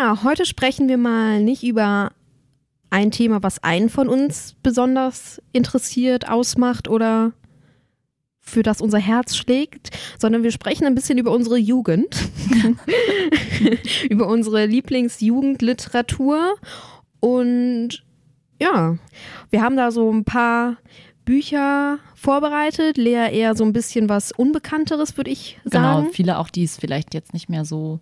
Ja, heute sprechen wir mal nicht über ein Thema, was einen von uns besonders interessiert, ausmacht oder für das unser Herz schlägt, sondern wir sprechen ein bisschen über unsere Jugend, über unsere Lieblingsjugendliteratur und ja, wir haben da so ein paar Bücher vorbereitet. Lea eher so ein bisschen was Unbekannteres, würde ich sagen. Genau, viele auch, die es vielleicht jetzt nicht mehr so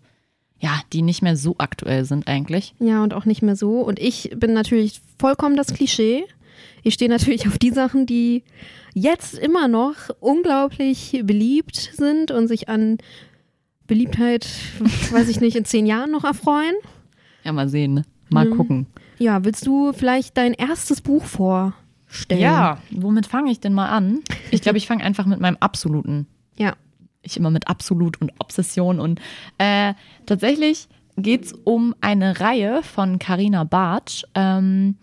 ja, die nicht mehr so aktuell sind eigentlich. Ja, und auch nicht mehr so. Und ich bin natürlich vollkommen das Klischee. Ich stehe natürlich auf die Sachen, die jetzt immer noch unglaublich beliebt sind und sich an Beliebtheit, weiß ich nicht, in zehn Jahren noch erfreuen. Ja, mal sehen. Ne? Mal mhm. gucken. Ja, willst du vielleicht dein erstes Buch vorstellen? Ja, womit fange ich denn mal an? Ich glaube, ich fange einfach mit meinem absoluten ja ich immer mit Absolut und Obsession und äh, tatsächlich geht es um eine Reihe von Carina Bartsch, ähm,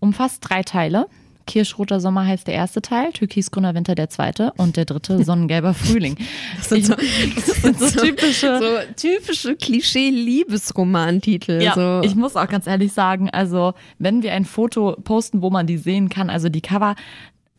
umfasst drei Teile. Kirschroter Sommer heißt der erste Teil, Türkisgrüner Winter der zweite und der dritte Sonnengelber Frühling. Das sind so, das sind so typische, so typische Klischee-Liebesromantitel. Ja, so. ich muss auch ganz ehrlich sagen, also wenn wir ein Foto posten, wo man die sehen kann, also die Cover,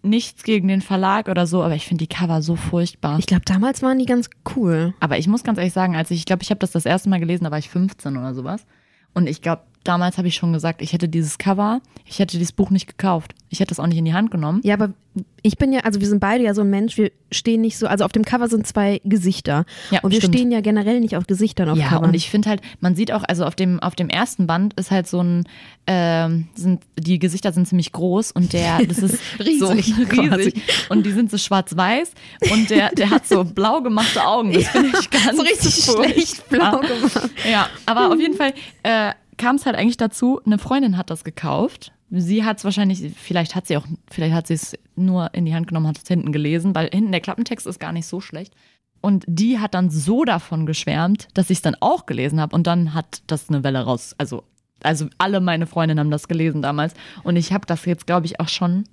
nichts gegen den Verlag oder so, aber ich finde die Cover so furchtbar. Ich glaube, damals waren die ganz cool. Aber ich muss ganz ehrlich sagen, als ich, ich glaube, ich habe das das erste Mal gelesen, da war ich 15 oder sowas. Und ich glaube, damals habe ich schon gesagt, ich hätte dieses Cover, ich hätte dieses Buch nicht gekauft. Ich hätte es auch nicht in die Hand genommen. Ja, aber ich bin ja, also wir sind beide ja so ein Mensch, wir stehen nicht so, also auf dem Cover sind zwei Gesichter. Ja, und wir stimmt. stehen ja generell nicht auf Gesichtern auf ja, Covern. und ich finde halt, man sieht auch, also auf dem, auf dem ersten Band ist halt so ein, äh, sind, die Gesichter sind ziemlich groß und der, das ist riesig, so, riesig. Und die sind so schwarz-weiß und der, der hat so blau gemachte Augen. Das finde ich ganz so richtig schlecht blau gemacht. Ja, aber auf jeden Fall, äh, kam es halt eigentlich dazu, eine Freundin hat das gekauft. Sie hat es wahrscheinlich, vielleicht hat sie auch, vielleicht hat sie es nur in die Hand genommen, hat es hinten gelesen, weil hinten der Klappentext ist gar nicht so schlecht. Und die hat dann so davon geschwärmt, dass ich es dann auch gelesen habe. Und dann hat das eine Welle raus. Also, also alle meine Freundinnen haben das gelesen damals. Und ich habe das jetzt, glaube ich, auch schon.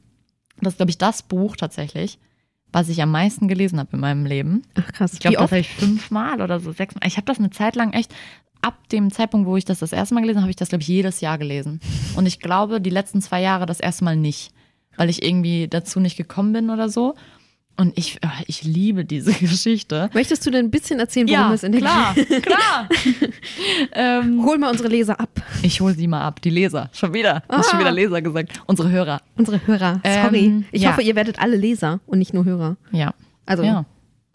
Das ist, glaube ich, das Buch tatsächlich, was ich am meisten gelesen habe in meinem Leben. Ach krass. Ich glaube, das habe ich fünfmal oder so sechsmal. Ich habe das eine Zeit lang echt ab dem Zeitpunkt, wo ich das das erste Mal gelesen habe, habe ich das, glaube ich, jedes Jahr gelesen. Und ich glaube, die letzten zwei Jahre das erste Mal nicht, weil ich irgendwie dazu nicht gekommen bin oder so. Und ich, oh, ich liebe diese Geschichte. Möchtest du denn ein bisschen erzählen, worum ja, es in der klar, klar. ähm, hol mal unsere Leser ab. Ich hol sie mal ab. Die Leser. Schon wieder. Du ah. hast schon wieder Leser gesagt. Unsere Hörer. Unsere Hörer. Sorry. Ähm, ich ja. hoffe, ihr werdet alle Leser und nicht nur Hörer. Ja. Also. Ja.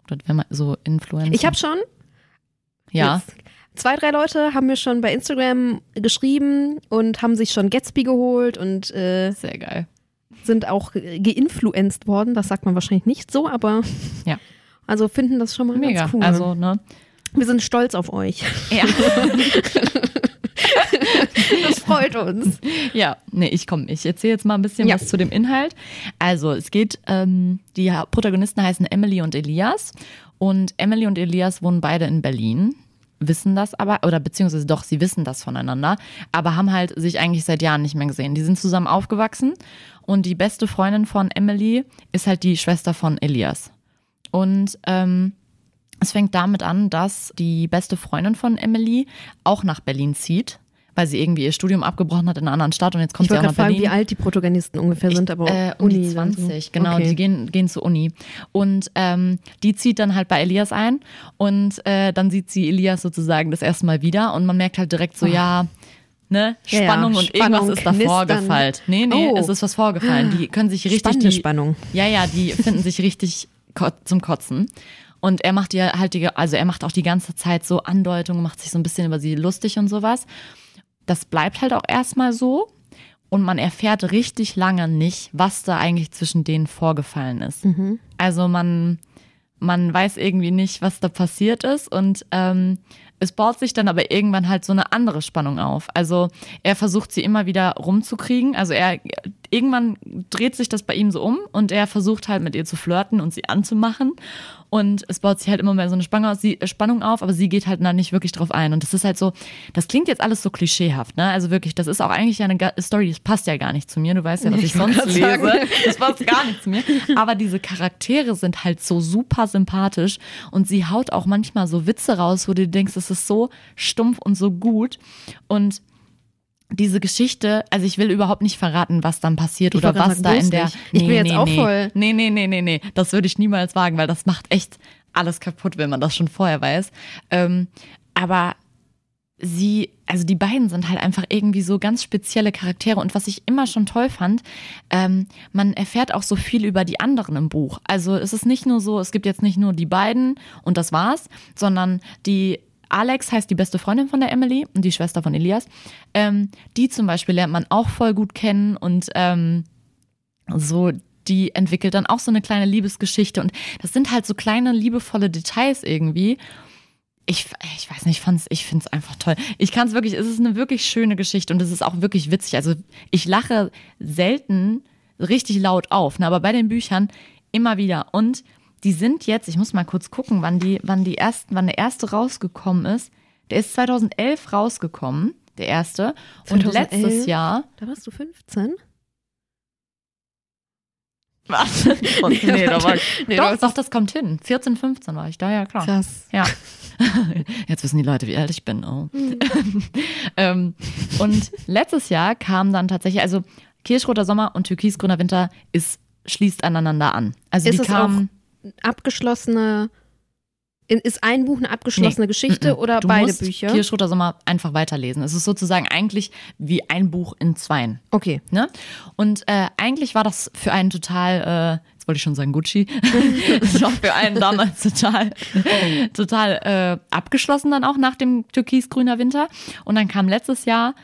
Das wäre mal so Influencer. Ich habe schon. Ja. Jetzt zwei, drei Leute haben mir schon bei Instagram geschrieben und haben sich schon Gatsby geholt und äh, sehr geil. Sind auch geinfluenced worden. Das sagt man wahrscheinlich nicht so, aber ja. Also finden das schon mal Mega. ganz cool. Also, ne? Wir sind stolz auf euch. Ja. das freut uns. Ja, nee, ich komme. Ich erzähle jetzt mal ein bisschen ja. was zu dem Inhalt. Also, es geht, ähm, die Protagonisten heißen Emily und Elias. Und Emily und Elias wohnen beide in Berlin wissen das aber, oder beziehungsweise doch, sie wissen das voneinander, aber haben halt sich eigentlich seit Jahren nicht mehr gesehen. Die sind zusammen aufgewachsen und die beste Freundin von Emily ist halt die Schwester von Elias. Und ähm, es fängt damit an, dass die beste Freundin von Emily auch nach Berlin zieht weil sie irgendwie ihr Studium abgebrochen hat in einer anderen Stadt und jetzt kommt ich sie auch nach fragen, Berlin. wie alt die Protagonisten ungefähr sind, aber äh, Uni die 20, so. genau, okay. die gehen, gehen zur Uni. Und ähm, die zieht dann halt bei Elias ein und äh, dann sieht sie Elias sozusagen das erste Mal wieder und man merkt halt direkt so, oh. ja, ne, Spannung ja, ja. und Spannung, irgendwas ist da vorgefallen. Nee, nee, oh. es ist was vorgefallen. Die können sich richtig. Spannende die, Spannung. Ja, ja, die finden sich richtig zum Kotzen. Und er macht ihr halt die, also er macht auch die ganze Zeit so Andeutungen, macht sich so ein bisschen über sie lustig und sowas das bleibt halt auch erstmal so. Und man erfährt richtig lange nicht, was da eigentlich zwischen denen vorgefallen ist. Mhm. Also man, man weiß irgendwie nicht, was da passiert ist und ähm, es baut sich dann aber irgendwann halt so eine andere Spannung auf. Also er versucht sie immer wieder rumzukriegen. Also er irgendwann dreht sich das bei ihm so um und er versucht halt mit ihr zu flirten und sie anzumachen. Und es baut sich halt immer mehr so eine Spannung auf, aber sie geht halt da nicht wirklich drauf ein. Und das ist halt so, das klingt jetzt alles so klischeehaft, ne? Also wirklich, das ist auch eigentlich eine Story, das passt ja gar nicht zu mir. Du weißt ja, was ich, ich sonst lese. Sagen. Das passt gar nicht zu mir. Aber diese Charaktere sind halt so super sympathisch und sie haut auch manchmal so Witze raus, wo du denkst, das ist so stumpf und so gut. Und diese Geschichte, also ich will überhaupt nicht verraten, was dann passiert ich oder was da in der. Nicht. Ich bin jetzt nee, auch nee. voll. Nee, nee, nee, nee, nee. Das würde ich niemals wagen, weil das macht echt alles kaputt, wenn man das schon vorher weiß. Ähm, aber sie, also die beiden sind halt einfach irgendwie so ganz spezielle Charaktere. Und was ich immer schon toll fand, ähm, man erfährt auch so viel über die anderen im Buch. Also es ist nicht nur so, es gibt jetzt nicht nur die beiden und das war's, sondern die Alex heißt die beste Freundin von der Emily und die Schwester von Elias. Ähm, die zum Beispiel lernt man auch voll gut kennen und ähm, so, die entwickelt dann auch so eine kleine Liebesgeschichte und das sind halt so kleine liebevolle Details irgendwie. Ich, ich weiß nicht, ich, ich finde es einfach toll. Ich kann es wirklich, es ist eine wirklich schöne Geschichte und es ist auch wirklich witzig. Also ich lache selten richtig laut auf, ne? aber bei den Büchern immer wieder. Und die sind jetzt, ich muss mal kurz gucken, wann die, wann die ersten, wann der erste rausgekommen ist. Der ist 2011 rausgekommen, der erste. 2011, und letztes Jahr. Da warst du 15? Was? nee, nee, da war ich. Nee, doch, doch, das kommt hin. 14, 15 war ich da, ja klar. Krass. Ja. Jetzt wissen die Leute, wie alt ich bin. Oh. Mhm. ähm, und letztes Jahr kam dann tatsächlich, also Kirschroter Sommer und Türkisgrüner Winter ist, schließt aneinander an. Also ist die kamen abgeschlossene ist ein Buch eine abgeschlossene nee. Geschichte mm -mm. oder du beide musst Bücher? Kirschroter Sommer einfach weiterlesen. Es ist sozusagen eigentlich wie ein Buch in zweien. Okay. Ne? Und äh, eigentlich war das für einen total, äh, jetzt wollte ich schon sagen Gucci, das war für einen damals total, total äh, abgeschlossen dann auch nach dem Türkis-Grüner Winter. Und dann kam letztes Jahr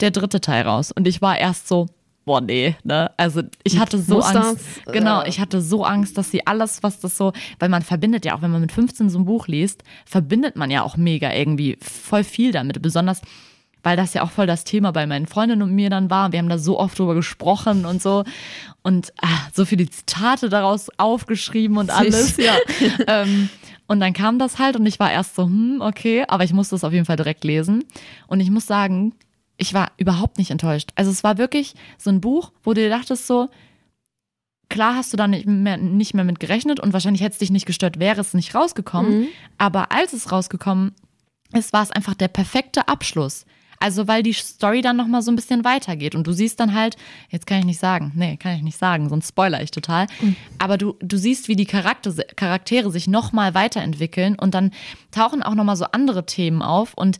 der dritte Teil raus. Und ich war erst so, boah, nee, ne? Also ich hatte so Muss Angst. Das? Genau, ich hatte so Angst, dass sie alles, was das so, weil man verbindet ja auch, wenn man mit 15 so ein Buch liest, verbindet man ja auch mega irgendwie voll viel damit. Besonders, weil das ja auch voll das Thema bei meinen Freundinnen und mir dann war. Wir haben da so oft drüber gesprochen und so. Und ah, so viele Zitate daraus aufgeschrieben und alles, ja. ähm, und dann kam das halt und ich war erst so, hm, okay, aber ich musste es auf jeden Fall direkt lesen. Und ich muss sagen, ich war überhaupt nicht enttäuscht. Also es war wirklich so ein Buch, wo du dir dachtest so, klar hast du da nicht mehr, nicht mehr mit gerechnet und wahrscheinlich hätte es dich nicht gestört, wäre es nicht rausgekommen. Mhm. Aber als es rausgekommen ist, war es einfach der perfekte Abschluss. Also weil die Story dann nochmal so ein bisschen weitergeht und du siehst dann halt, jetzt kann ich nicht sagen, nee, kann ich nicht sagen, sonst spoiler ich total. Mhm. Aber du, du siehst, wie die Charakter, Charaktere sich nochmal weiterentwickeln und dann tauchen auch nochmal so andere Themen auf und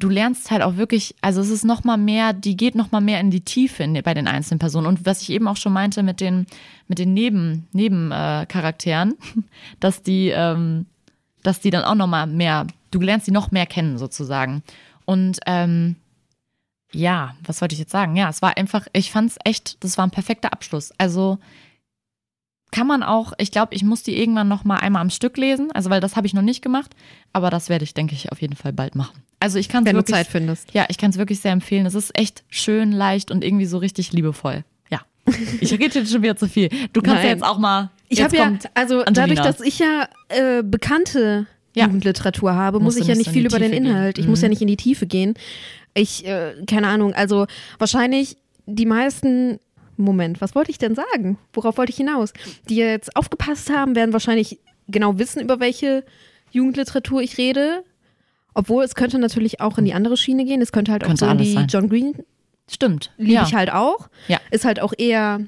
du lernst halt auch wirklich, also es ist noch mal mehr, die geht noch mal mehr in die Tiefe in, bei den einzelnen Personen. Und was ich eben auch schon meinte mit den, mit den Neben, Nebencharakteren, äh, dass die, ähm, dass die dann auch noch mal mehr, du lernst die noch mehr kennen sozusagen. Und ähm, ja, was wollte ich jetzt sagen? Ja, es war einfach, ich fand es echt, das war ein perfekter Abschluss. Also kann man auch, ich glaube, ich muss die irgendwann noch mal einmal am Stück lesen, also weil das habe ich noch nicht gemacht, aber das werde ich, denke ich, auf jeden Fall bald machen. Also ich kann es wirklich, du Zeit findest. Ja, ich kann es wirklich sehr empfehlen. Es ist echt schön, leicht und irgendwie so richtig liebevoll. Ja. Ich rede jetzt schon wieder zu viel. Du kannst Nein. ja jetzt auch mal. Ich habe ja, also Angelina. dadurch, dass ich ja äh, bekannte ja. Jugendliteratur habe, muss ich ja nicht viel über den Inhalt. Gehen. Ich mhm. muss ja nicht in die Tiefe gehen. Ich, äh, keine Ahnung, also wahrscheinlich die meisten Moment, was wollte ich denn sagen? Worauf wollte ich hinaus? Die jetzt aufgepasst haben, werden wahrscheinlich genau wissen, über welche Jugendliteratur ich rede. Obwohl es könnte natürlich auch in die andere Schiene gehen. Es könnte halt könnte auch so in die sein. John Green. Stimmt. Liebe ja. ich halt auch. Ja. Ist halt auch eher.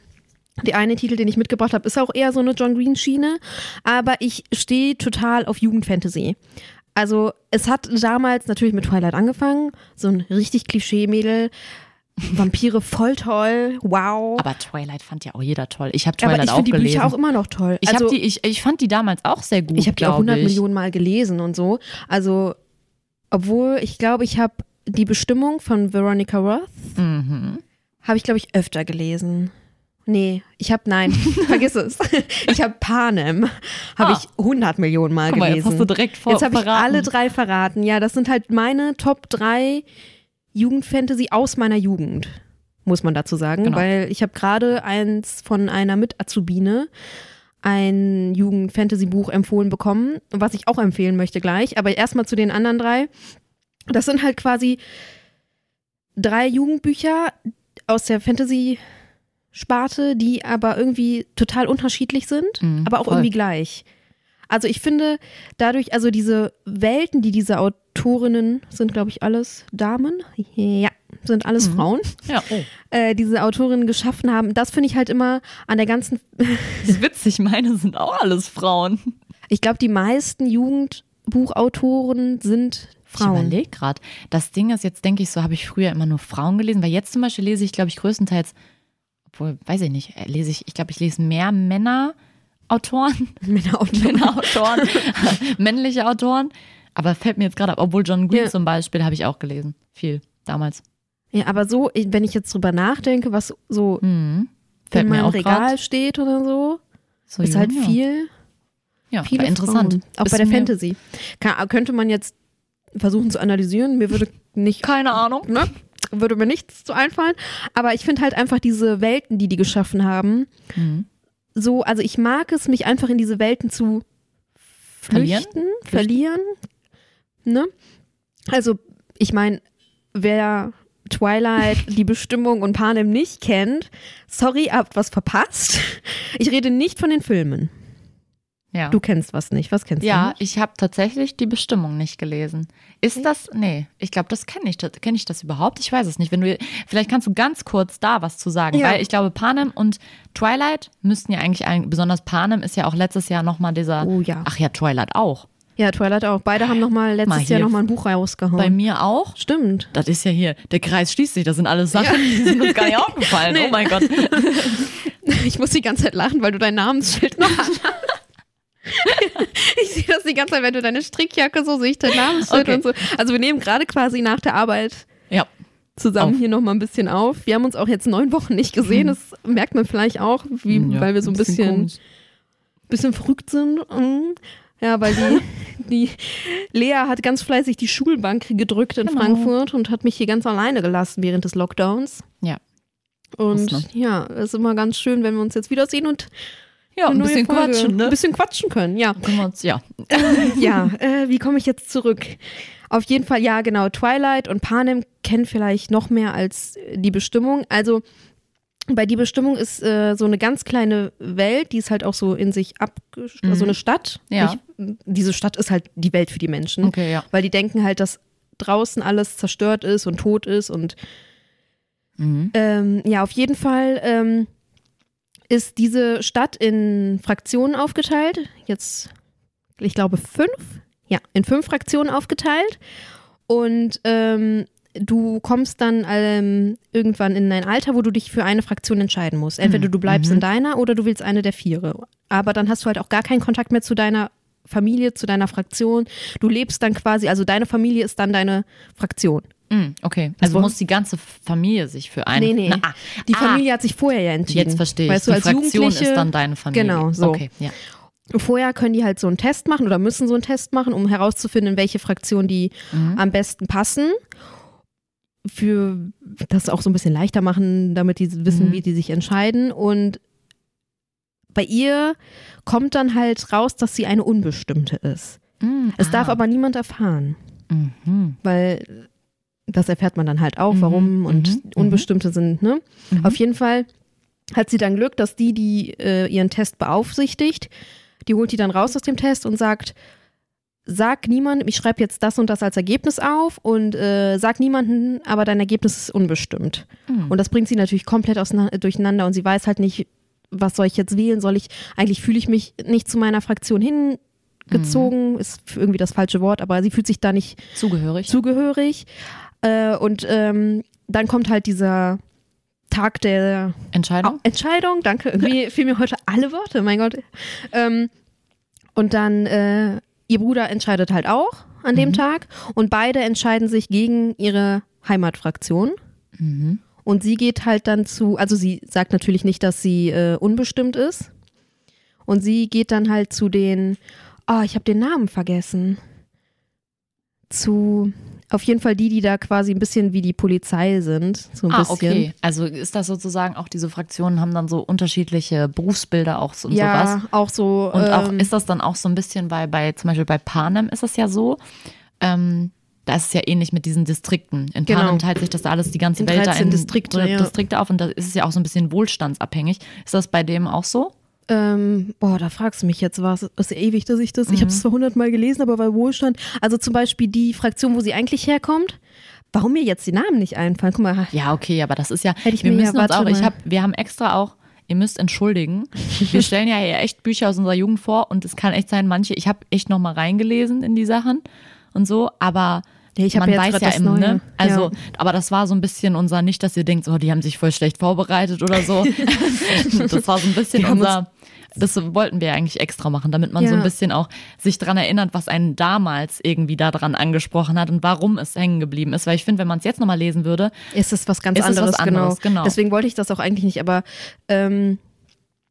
Der eine Titel, den ich mitgebracht habe, ist auch eher so eine John Green-Schiene. Aber ich stehe total auf Jugendfantasy. Also, es hat damals natürlich mit Twilight angefangen. So ein richtig Klischee-Mädel. Vampire voll toll, wow. Aber Twilight fand ja auch jeder toll. Ich habe Twilight Aber ich auch die Bücher auch immer noch toll. Ich, also, die, ich, ich fand die damals auch sehr gut. Ich habe die auch 100 ich. Millionen Mal gelesen und so. Also obwohl, ich glaube, ich habe die Bestimmung von Veronica Roth, mhm. habe ich, glaube ich, öfter gelesen. Nee, ich habe nein, vergiss es. Ich habe Panem, habe Ah. ich 100 Millionen Mal Guck mal, jetzt gelesen. hast du direkt vor Jetzt habe ich alle drei verraten. Ja, das sind halt meine Top 3 Jugendfantasy aus meiner Jugend, muss man dazu sagen. Genau. Weil ich habe gerade eins von einer Mit-Azubine ein Jugend-Fantasy-Buch empfohlen bekommen, was ich auch empfehlen möchte gleich. Aber erstmal zu den anderen drei. Das sind halt quasi drei Jugendbücher aus der Fantasy-Sparte, die aber irgendwie total unterschiedlich sind, Mhm, aber auch voll. irgendwie gleich. Also ich finde, dadurch, also diese Welten, die diese Autorinnen sind, glaube ich, alles Damen, ja, sind alles Mhm. Frauen, Ja, oh. äh, diese Autorinnen geschaffen haben, das finde ich halt immer an der ganzen, Das ist witzig, meine sind auch alles Frauen. ich glaube, die meisten Jugendbuchautoren sind Ich Frauen. überlege gerade. Das Ding ist, jetzt denke ich so, habe ich früher immer nur Frauen gelesen, weil jetzt zum Beispiel lese ich, glaube ich, größtenteils, obwohl, weiß ich nicht, äh, lese ich, ich glaube, ich lese mehr Männerautoren, Männerautoren. Männerautoren, männliche Autoren. Aber fällt mir jetzt gerade ab, obwohl John Green Ja. zum Beispiel habe ich auch gelesen. Viel damals. Ja, aber so, wenn ich jetzt drüber nachdenke, was so Mhm. In mir meinem auch Regal grad steht oder so, so ist jung, halt viel, Ja, viele interessant. Frauen. Auch Bist bei der Fantasy. Kann, könnte man jetzt versuchen zu analysieren. Mir würde nicht, Keine Ahnung. ne, würde mir nichts zu einfallen. Aber ich finde halt einfach diese Welten, die die geschaffen haben, Mhm. so, also ich mag es, mich einfach in diese Welten zu Verlieren? flüchten, verlieren. Ne? Also, ich meine, wer Twilight, die Bestimmung und Panem nicht kennt, sorry, habt was verpasst. Ich rede nicht von den Filmen. Ja. Du kennst was nicht. Was kennst Ja, du? Nicht? ich habe tatsächlich die Bestimmung nicht gelesen. Ist das? Nee, ich glaube, das kenne ich. Kenne ich das überhaupt? Ich weiß es nicht. Wenn du, vielleicht kannst du ganz kurz da was zu sagen, Ja. weil ich glaube, Panem und Twilight müssten ja eigentlich, ein, besonders Panem ist ja auch letztes Jahr nochmal dieser. Oh ja. Ach ja, Twilight auch. Ja, Twilight auch. Beide haben noch mal letztes Mal Jahr noch mal ein Buch rausgehauen. Bei mir auch. Stimmt. Das ist ja hier, der Kreis schließt sich. Das sind alles Sachen, die sind uns gar nicht aufgefallen. Nee. Oh mein Gott. Ich muss die ganze Zeit lachen, weil du dein Namensschild noch hast. Ich sehe das die ganze Zeit, wenn du deine Strickjacke so sehe ich dein Namensschild Okay. und so. Also wir nehmen gerade quasi nach der Arbeit Ja. zusammen Auf. hier noch mal ein bisschen auf. Wir haben uns auch jetzt neun Wochen nicht gesehen. Das merkt man vielleicht auch, wie, Ja, weil wir so ein bisschen, komisch. bisschen verrückt sind. Ja, weil die, die Lea hat ganz fleißig die Schulbank gedrückt in Genau. Frankfurt und hat mich hier ganz alleine gelassen während des Lockdowns. Ja. Und ja, es ist immer ganz schön, wenn wir uns jetzt wiedersehen und Ja, ein bisschen Folge- quatschen, ne? Ein bisschen quatschen können, ja. Uns, ja. ja, äh, wie komme ich jetzt zurück? Auf jeden Fall, ja, genau. Twilight und Panem kennen vielleicht noch mehr als die Bestimmung. Also bei die Bestimmung ist äh, so eine ganz kleine Welt, die ist halt auch so in sich abgeschlossen, Mhm. so eine Stadt. Ja. Nicht, diese Stadt ist halt die Welt für die Menschen, Okay, ja. weil die denken halt, dass draußen alles zerstört ist und tot ist und Mhm. ähm, ja, auf jeden Fall ähm, ist diese Stadt in Fraktionen aufgeteilt. Jetzt, ich glaube, fünf. Ja, in fünf Fraktionen aufgeteilt. Und ähm, du kommst dann ähm, irgendwann in ein Alter, wo du dich für eine Fraktion entscheiden musst. Entweder du bleibst Mhm. in deiner oder du willst eine der Viere. Aber dann hast du halt auch gar keinen Kontakt mehr zu deiner Familie, zu deiner Fraktion. Du lebst dann quasi, also deine Familie ist dann deine Fraktion. Mm, okay. Also muss die ganze Familie sich für einen. Nee, nee. Na, ah, Die ah, Familie hat sich vorher ja entschieden. Jetzt verstehe ich. Weißt du, die als Fraktion ist dann deine Familie. Genau, so. Okay, ja. Vorher können die halt so einen Test machen oder müssen so einen Test machen, um herauszufinden, in welche Fraktion die Mhm. am besten passen. Für das auch so ein bisschen leichter machen, damit die wissen, Mhm. wie die sich entscheiden. Und bei ihr kommt dann halt raus, dass sie eine Unbestimmte ist. Mm, Es darf ah. aber niemand erfahren, Mhm. weil das erfährt man dann halt auch, Mhm, warum und mhm, Unbestimmte sind, ne? Mhm. Auf jeden Fall hat sie dann Glück, dass die, die äh, ihren Test beaufsichtigt, die holt die dann raus aus dem Test und sagt, sag niemandem, ich schreibe jetzt das und das als Ergebnis auf und äh, sag niemandem, aber dein Ergebnis ist unbestimmt. Mhm. Und das bringt sie natürlich komplett durcheinander und sie weiß halt nicht, was soll ich jetzt wählen? Soll ich, eigentlich fühle ich mich nicht zu meiner Fraktion hingezogen, ist irgendwie das falsche Wort, aber sie fühlt sich da nicht Zugehörig. zugehörig. Äh, und ähm, dann kommt halt dieser Tag der Entscheidung? Entscheidung. Danke, irgendwie fehlen mir heute alle Worte, mein Gott. Ähm, und dann äh, ihr Bruder entscheidet halt auch an dem Mhm. Tag und beide entscheiden sich gegen ihre Heimatfraktion. Mhm. Und sie geht halt dann zu, also sie sagt natürlich nicht, dass sie äh, unbestimmt ist. Und sie geht dann halt zu den, oh, ich habe den Namen vergessen. Zu, auf jeden Fall die, die da quasi ein bisschen wie die Polizei sind. So ein ah, bisschen. okay. Also ist das sozusagen auch diese Fraktionen haben dann so unterschiedliche Berufsbilder auch so und ja, sowas. auch so. Und auch ähm, ist das dann auch so ein bisschen bei, bei zum Beispiel bei Panem ist es ja so, ähm, da ist es ja ähnlich mit diesen Distrikten. In Genau. Panem teilt sich das alles die ganze In Welt da 13 in Distrikte, ja. Distrikte auf und da ist es ja auch so ein bisschen wohlstandsabhängig. Ist das bei dem auch so? Ähm, boah, da fragst du mich jetzt was. Ist ja ewig, dass ich das. Ich habe es zwar hundertmal gelesen, aber bei Wohlstand. Also zum Beispiel die Fraktion, wo sie eigentlich herkommt. Warum mir jetzt die Namen nicht einfallen? Guck mal. Ja, okay, aber das ist ja, Hätte ich wir mir ja- müssen uns auch, ich hab, wir haben extra auch, ihr müsst entschuldigen, wir stellen ja hier echt Bücher aus unserer Jugend vor und es kann echt sein, manche, ich habe echt nochmal reingelesen in die Sachen und so, aber Ja, ich man ja weiß ja das im, Neue. ne? Also, Ja. aber das war so ein bisschen unser, nicht, dass ihr denkt, oh, die haben sich voll schlecht vorbereitet oder so. das war so ein bisschen unser, das wollten wir eigentlich extra machen, damit man so Ja. ein bisschen auch sich dran erinnert, was einen damals irgendwie daran angesprochen hat und warum es hängen geblieben ist. Weil ich finde, wenn man es jetzt nochmal lesen würde, Ist es was ganz Ist es was anderes, anderes, genau. Deswegen wollte ich das auch eigentlich nicht, aber ähm,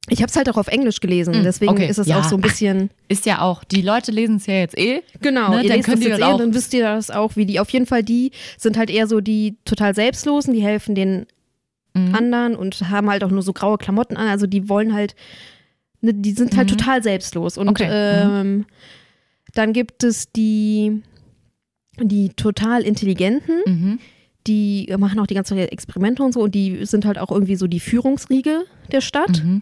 ich habe es halt auch auf Englisch gelesen. Deswegen Mm, okay. ist es Ja, auch so ein bisschen. ist ja auch, die Leute lesen es ja jetzt eh. Genau, Ne, ihr dann lest können das jetzt eh, auch- dann wisst ihr das auch, wie die. Auf jeden Fall, die sind halt eher so die total Selbstlosen, die helfen den Mhm. anderen und haben halt auch nur so graue Klamotten an. Also die wollen halt, ne, die sind halt Mhm. total selbstlos. Und Okay. ähm, dann gibt es die, die total intelligenten, Mhm. die machen auch die ganze Zeit Experimente und so und die sind halt auch irgendwie so die Führungsriege der Stadt. Mhm.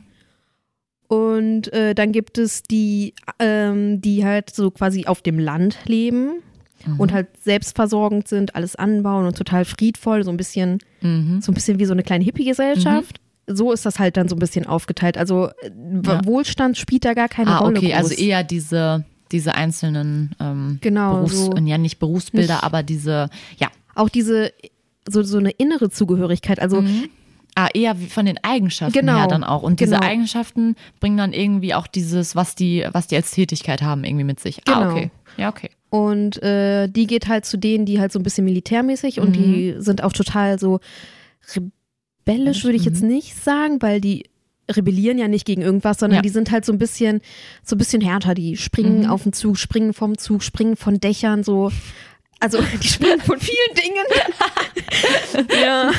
Und äh, dann gibt es die, ähm, die halt so quasi auf dem Land leben Mhm. und halt selbstversorgend sind, alles anbauen und total friedvoll, so ein bisschen, Mhm. so ein bisschen wie so eine kleine Hippie-Gesellschaft. So ist das halt dann so ein bisschen aufgeteilt. Also äh, Ja. Wohlstand spielt da gar keine Ah, Rolle. okay, groß. also eher diese, diese einzelnen ähm, Genau, Berufs-, so ja nicht Berufsbilder, nicht- aber diese, ja. auch diese so, so eine innere Zugehörigkeit. Also Ah, eher von den Eigenschaften Genau, her dann auch. Und diese genau. Eigenschaften bringen dann irgendwie auch dieses, was die, was die als Tätigkeit haben, irgendwie mit sich. Ah, Genau. okay. Ja, okay. Und äh, die geht halt zu denen, die halt so ein bisschen militärmäßig und die sind auch total so rebellisch, würde ich jetzt nicht sagen, weil die rebellieren ja nicht gegen irgendwas, sondern Ja. die sind halt so ein bisschen, so ein bisschen härter. Die springen auf den Zug, springen vom Zug, springen von Dächern, so. Also die springen von vielen Dingen. ja.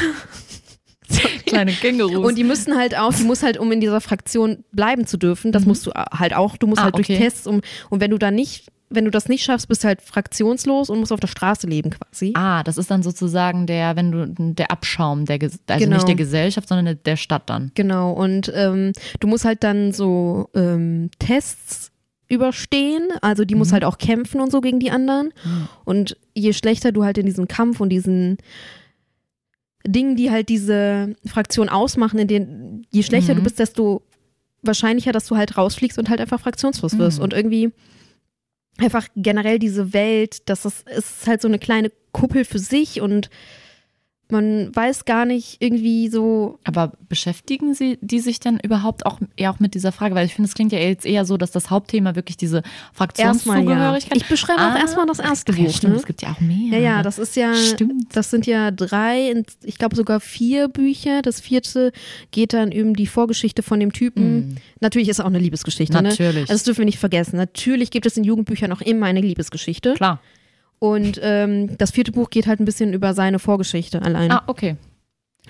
Kleine Kängurus. Und die müssen halt auch, die muss halt, um in dieser Fraktion bleiben zu dürfen, das musst du halt auch, du musst Ah, halt durch okay. Tests um, und wenn du da nicht, wenn du das nicht schaffst, bist du halt fraktionslos und musst auf der Straße leben quasi. ah, das ist dann sozusagen der, wenn du, der Abschaum der, also Genau. nicht der Gesellschaft, sondern der, der Stadt dann. Genau, und ähm, du musst halt dann so ähm, Tests überstehen, also die Mhm. muss halt auch kämpfen und so gegen die anderen. Und je schlechter du halt in diesem Kampf und diesen Dingen, die halt diese Fraktion ausmachen, in denen, je schlechter Mhm. du bist, desto wahrscheinlicher, dass du halt rausfliegst und halt einfach fraktionslos wirst. Mhm. Und irgendwie einfach generell diese Welt, das ist, ist halt so eine kleine Kuppel für sich und man weiß gar nicht irgendwie so, Aber beschäftigen sie die sich denn überhaupt auch eher auch mit dieser Frage? Weil ich finde, es klingt ja jetzt eher so, dass das Hauptthema wirklich diese Erstmal ja. Fraktionszugehörigkeit Ich beschreibe auch erstmal das erste ja, Buch. stimmt, ne? es gibt ja auch mehr. Ja, ja, das ist ja, Stimmt. das sind ja drei, ich glaube sogar vier Bücher. Das vierte geht dann um die Vorgeschichte von dem Typen. Natürlich ist es auch eine Liebesgeschichte. Ne? Mhm. Natürlich. Also das dürfen wir nicht vergessen. Natürlich gibt es in Jugendbüchern auch immer eine Liebesgeschichte. Klar. Und ähm, das vierte Buch geht halt ein bisschen über seine Vorgeschichte allein. Ah, okay.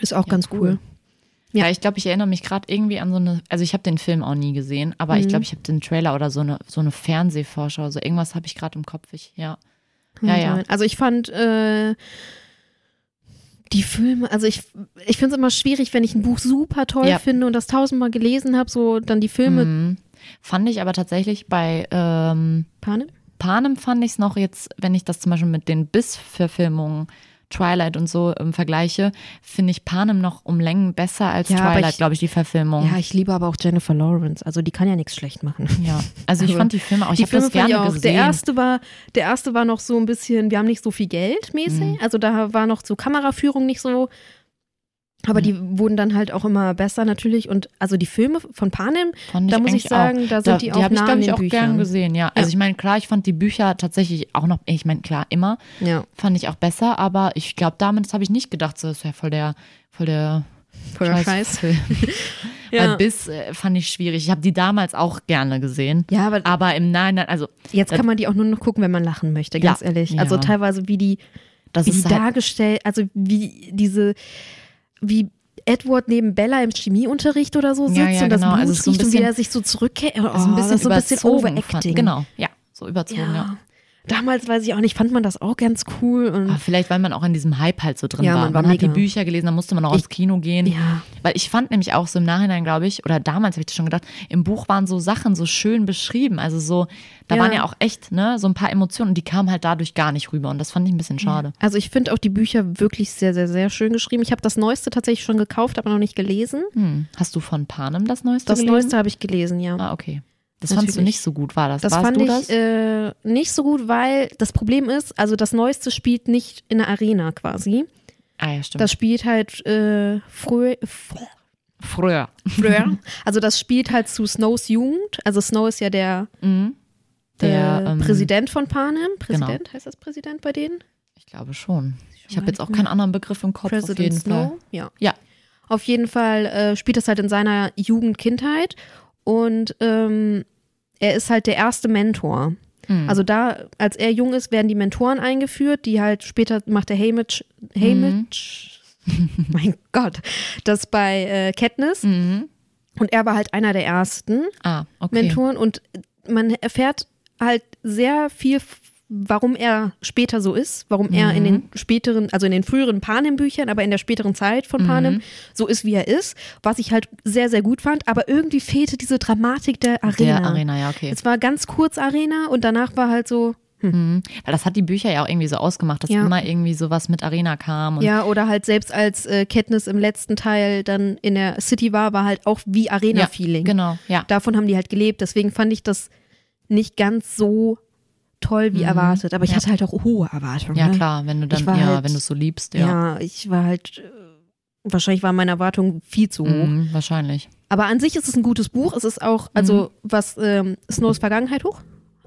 ist auch ganz cool. cool. Ja, Ja. ich glaube, ich erinnere mich gerade irgendwie an so eine, also ich habe den Film auch nie gesehen, aber Mhm. ich glaube, ich habe den Trailer oder so eine, so eine Fernsehvorschau, so irgendwas habe ich gerade im Kopf. Ich, ja. Ja, ja. Also ich fand äh, die Filme, also ich, ich finde es immer schwierig, wenn ich ein Buch super toll Ja. finde und das tausendmal gelesen habe, so dann die Filme. Mhm. Fand ich aber tatsächlich bei ähm, Panem? Panem fand ich es noch jetzt, wenn ich das zum Beispiel mit den Biss-Verfilmungen Twilight und so ähm, vergleiche, finde ich Panem noch um Längen besser als Ja, aber Twilight, glaube ich, die Verfilmung. Ja, ich liebe aber auch Jennifer Lawrence. Also die kann ja nichts schlecht machen. Ja. Also ich Also, fand die Filme auch, ich die habe das gerne auch. gesehen. Der erste war, der erste war noch so ein bisschen, wir haben nicht so viel Geld mäßig. Mhm. Also da war noch so Kameraführung nicht so Aber die wurden dann halt auch immer besser natürlich. Und also die Filme von Panem, da muss ich sagen, auch. da sind die auch habe ich, glaube ich, auch Büchern. gern gesehen, ja. Also Ja. ich meine, klar, ich fand die Bücher tatsächlich auch noch, ich meine, klar, immer Ja, fand ich auch besser, aber ich glaube, damit das habe ich nicht gedacht, so, das wäre voll der, voll der voll der Scheiß. Film. Ja. Weil Biss äh, fand ich schwierig. Ich habe die damals auch gerne gesehen. Ja, aber Aber im Nachhinein, also jetzt kann man die auch nur noch gucken, wenn man lachen möchte, ganz Ja, ehrlich. Also teilweise, wie die, das wie die halt, dargestellt, also wie diese, wie Edward neben Bella im Chemieunterricht oder so sitzt Ja, ja, und das genau. Blut Also so ein riecht und wie bisschen- er sich so zurückkehrt. Oh, so ein bisschen, das ist so ein bisschen Overacting. Fand. Genau, ja, so überzogen, ja. Ja. Damals weiß ich auch nicht, fand man das auch ganz cool. Und Aber vielleicht, weil man auch in diesem Hype halt so drin Ja, war. man war hat die. Bücher gelesen, dann musste man auch Ich- ins Kino gehen. ja, Weil ich fand nämlich auch so im Nachhinein, glaube ich, oder damals habe ich das schon gedacht, im Buch waren so Sachen so schön beschrieben. Also so, da Ja. waren ja auch echt, ne, so ein paar Emotionen und die kamen halt dadurch gar nicht rüber. Und das fand ich ein bisschen schade. also ich finde auch die Bücher wirklich sehr, sehr, sehr schön geschrieben. Ich habe das Neueste tatsächlich schon gekauft, aber noch nicht gelesen. Hm. Hast du von Panem das Neueste Das gelesen? Neueste habe ich gelesen, ja. Ah, okay. Das fandst du Natürlich. nicht so gut, war das? Das Warst fand du ich das? Äh, nicht so gut, weil das Problem ist, also das Neueste spielt nicht in der Arena quasi. ah ja, stimmt. Das spielt halt äh, früh, fr- Früher. früher. Also das spielt halt zu Snows Jugend. Also Snow ist ja der, Mhm. Der, äh, ähm, Präsident von Panem. Präsident, heißt das Präsident bei denen? Ich glaube schon. Ich habe jetzt auch keinen anderen Begriff im Kopf auf President jeden Snow. Fall. Ja. Ja. Auf jeden Fall äh, spielt das halt in seiner Jugend, Kindheit. Und ähm, er ist halt der erste Mentor. Mhm. Also da, als er jung ist, werden die Mentoren eingeführt, die halt später macht der Haymitch, Haymitch, mein Gott, das bei äh, Katniss. Mhm. Und er war halt einer der ersten Ah, okay. Mentoren und man erfährt halt sehr viel, warum er später so ist, warum er in Mhm. den späteren, also in den früheren Panem-Büchern, aber in der späteren Zeit von Panem Mhm. so ist, wie er ist, was ich halt sehr, sehr gut fand, aber irgendwie fehlte diese Dramatik der Arena. Der Arena, ja, okay. Es war ganz kurz Arena und danach war halt so, Mhm. Weil das hat die Bücher ja auch irgendwie so ausgemacht, dass Ja. immer irgendwie sowas mit Arena kam. Ja, oder halt selbst als äh, Katniss im letzten Teil dann in der City war, war halt auch wie Arena-Feeling. Genau, ja. Davon haben die halt gelebt, deswegen fand ich das nicht ganz so toll wie Mhm. erwartet, aber ich Ja. hatte halt auch hohe Erwartungen. Ja, ne? klar, wenn du dann, ja, halt- wenn du es so liebst, ja. Ja, ich war halt, äh, wahrscheinlich waren meine Erwartungen viel zu hoch. Mhm, wahrscheinlich. Aber an sich ist es ein gutes Buch. Es ist auch, also Mhm. was ähm, Snows Vergangenheit hoch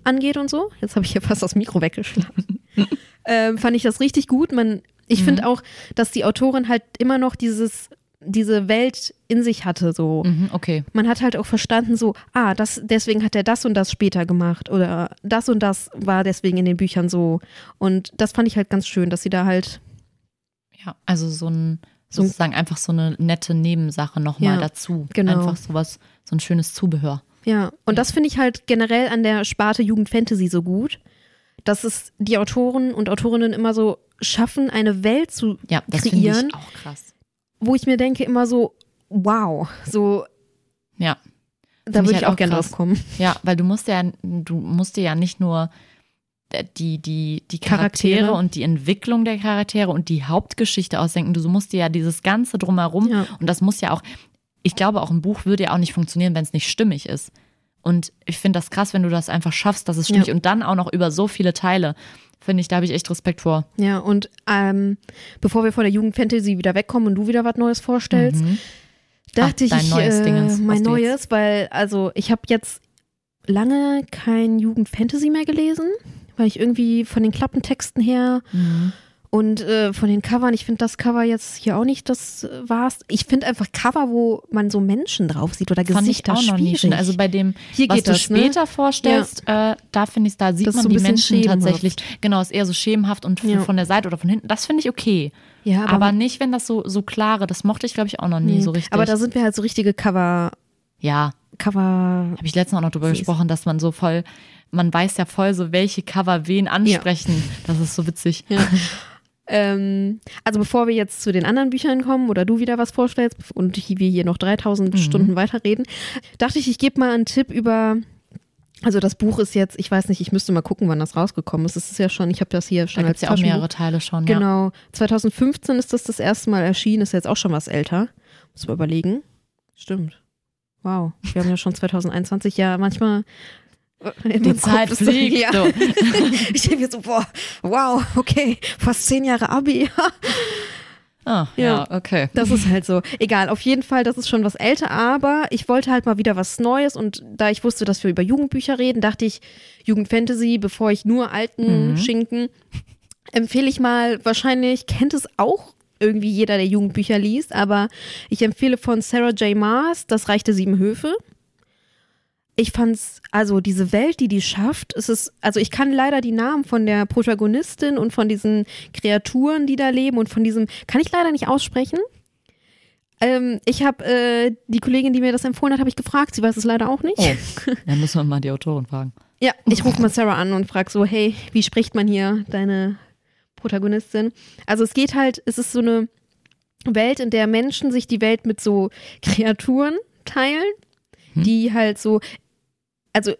angeht und so. Jetzt habe ich hier fast das Mikro weggeschlagen. ähm, fand ich das richtig gut. Man, ich Mhm. finde auch, dass die Autorin halt immer noch dieses, diese Welt in sich hatte. So. Mhm, okay. Man hat halt auch verstanden, so, ah, das, deswegen hat er das und das später gemacht oder das und das war deswegen in den Büchern so. Und das fand ich halt ganz schön, dass sie da halt, Ja, also so ein, So ein- sozusagen einfach so eine nette Nebensache nochmal Ja, dazu. genau. Einfach sowas, so ein schönes Zubehör. ja. Und das finde ich halt generell an der Sparte Jugendfantasy so gut, dass es die Autoren und Autorinnen immer so schaffen, eine Welt zu Ja, das finde kreieren, ich auch krass. Wo ich mir denke immer so, wow, so, Ja. da ich würde ich halt auch auch gerne drauf kommen. Ja, weil du musst ja, du musst dir ja nicht nur äh, die, die, die Charaktere, Charaktere. und die Entwicklung der Charaktere und die Hauptgeschichte ausdenken. Du musst dir ja dieses Ganze drumherum Ja. und das muss ja auch, ich glaube, auch ein Buch würde ja auch nicht funktionieren, wenn es nicht stimmig ist. Und ich finde das krass, wenn du das einfach schaffst, dass es stimmig Ja. und dann auch noch über so viele Teile. Finde ich, da habe ich echt Respekt vor. Ja, und ähm, bevor wir von der Jugendfantasy wieder wegkommen und du wieder was Neues vorstellst, Mhm. dachte Ach, ich, neues äh, Dingens, mein neues, weil also ich habe jetzt lange kein Jugendfantasy mehr gelesen, weil ich irgendwie von den Klappentexten her Mhm. Und äh, von den Covern, ich finde das Cover jetzt hier auch nicht das äh, war's. Ich finde einfach Cover, wo man so Menschen drauf sieht oder Fand ich Gesichter auch noch schwierig. schön. Also bei dem, Hier was geht du das, ne? später vorstellst, äh, da finde ich, da sieht Das man so die Menschen schemenhaft. tatsächlich. Genau, ist eher so schemenhaft und Ja. von der Seite oder von hinten. Das finde ich okay. ja, Aber, nicht, wenn das so, so klare, das mochte ich, glaube ich, auch noch nie nee. so richtig. aber da sind wir halt so richtige Cover, ja, Cover. habe ich letztens auch noch drüber Süß. gesprochen, dass man so voll, man weiß ja voll so, welche Cover wen ansprechen. Das ist so witzig. Ja. Ähm, also bevor wir jetzt zu den anderen Büchern kommen oder du wieder was vorstellst und wir hier noch 3000 Mhm. Stunden weiterreden, dachte ich, ich gebe mal einen Tipp über, also das Buch ist jetzt, ich weiß nicht, ich müsste mal gucken, wann das rausgekommen ist. Es ist ja schon, ich habe das hier Da schon gibt als es ja auch mehrere Teile schon. Ja. Genau, 2015 ist das das erste Mal erschienen, ist jetzt auch schon was älter. Muss man überlegen. Stimmt. Wow, wir haben ja schon 2021, ja, manchmal in Die Zeit Kopf fliegt. Ja. Du. Ich denke mir so, boah, wow, okay, fast zehn Jahre Abi. Ah, ja. ja, okay. Das ist halt so. Egal, auf jeden Fall, das ist schon was älter, aber ich wollte halt mal wieder was Neues und da ich wusste, dass wir über Jugendbücher reden, dachte ich, Jugendfantasy, bevor ich nur alten mhm. Schinken, empfehle ich mal, wahrscheinlich kennt es auch irgendwie jeder, der Jugendbücher liest, aber ich empfehle von Sarah J. Maas, Das Reich der Sieben Höfe ich fand's, also diese Welt, die die schafft, es ist, also ich kann leider die Namen von der Protagonistin und von diesen Kreaturen, die da leben und von diesem, kann ich leider nicht aussprechen. Ähm, ich habe äh, die Kollegin, die mir das empfohlen hat, habe ich gefragt, sie weiß es leider auch nicht. Oh, dann müssen wir mal die Autorin fragen. Ja, ich rufe mal Sarah an und frage so, hey, wie spricht man hier deine Protagonistin? Also es geht halt, es ist so eine Welt, in der Menschen sich die Welt mit so Kreaturen teilen hm. die halt so, also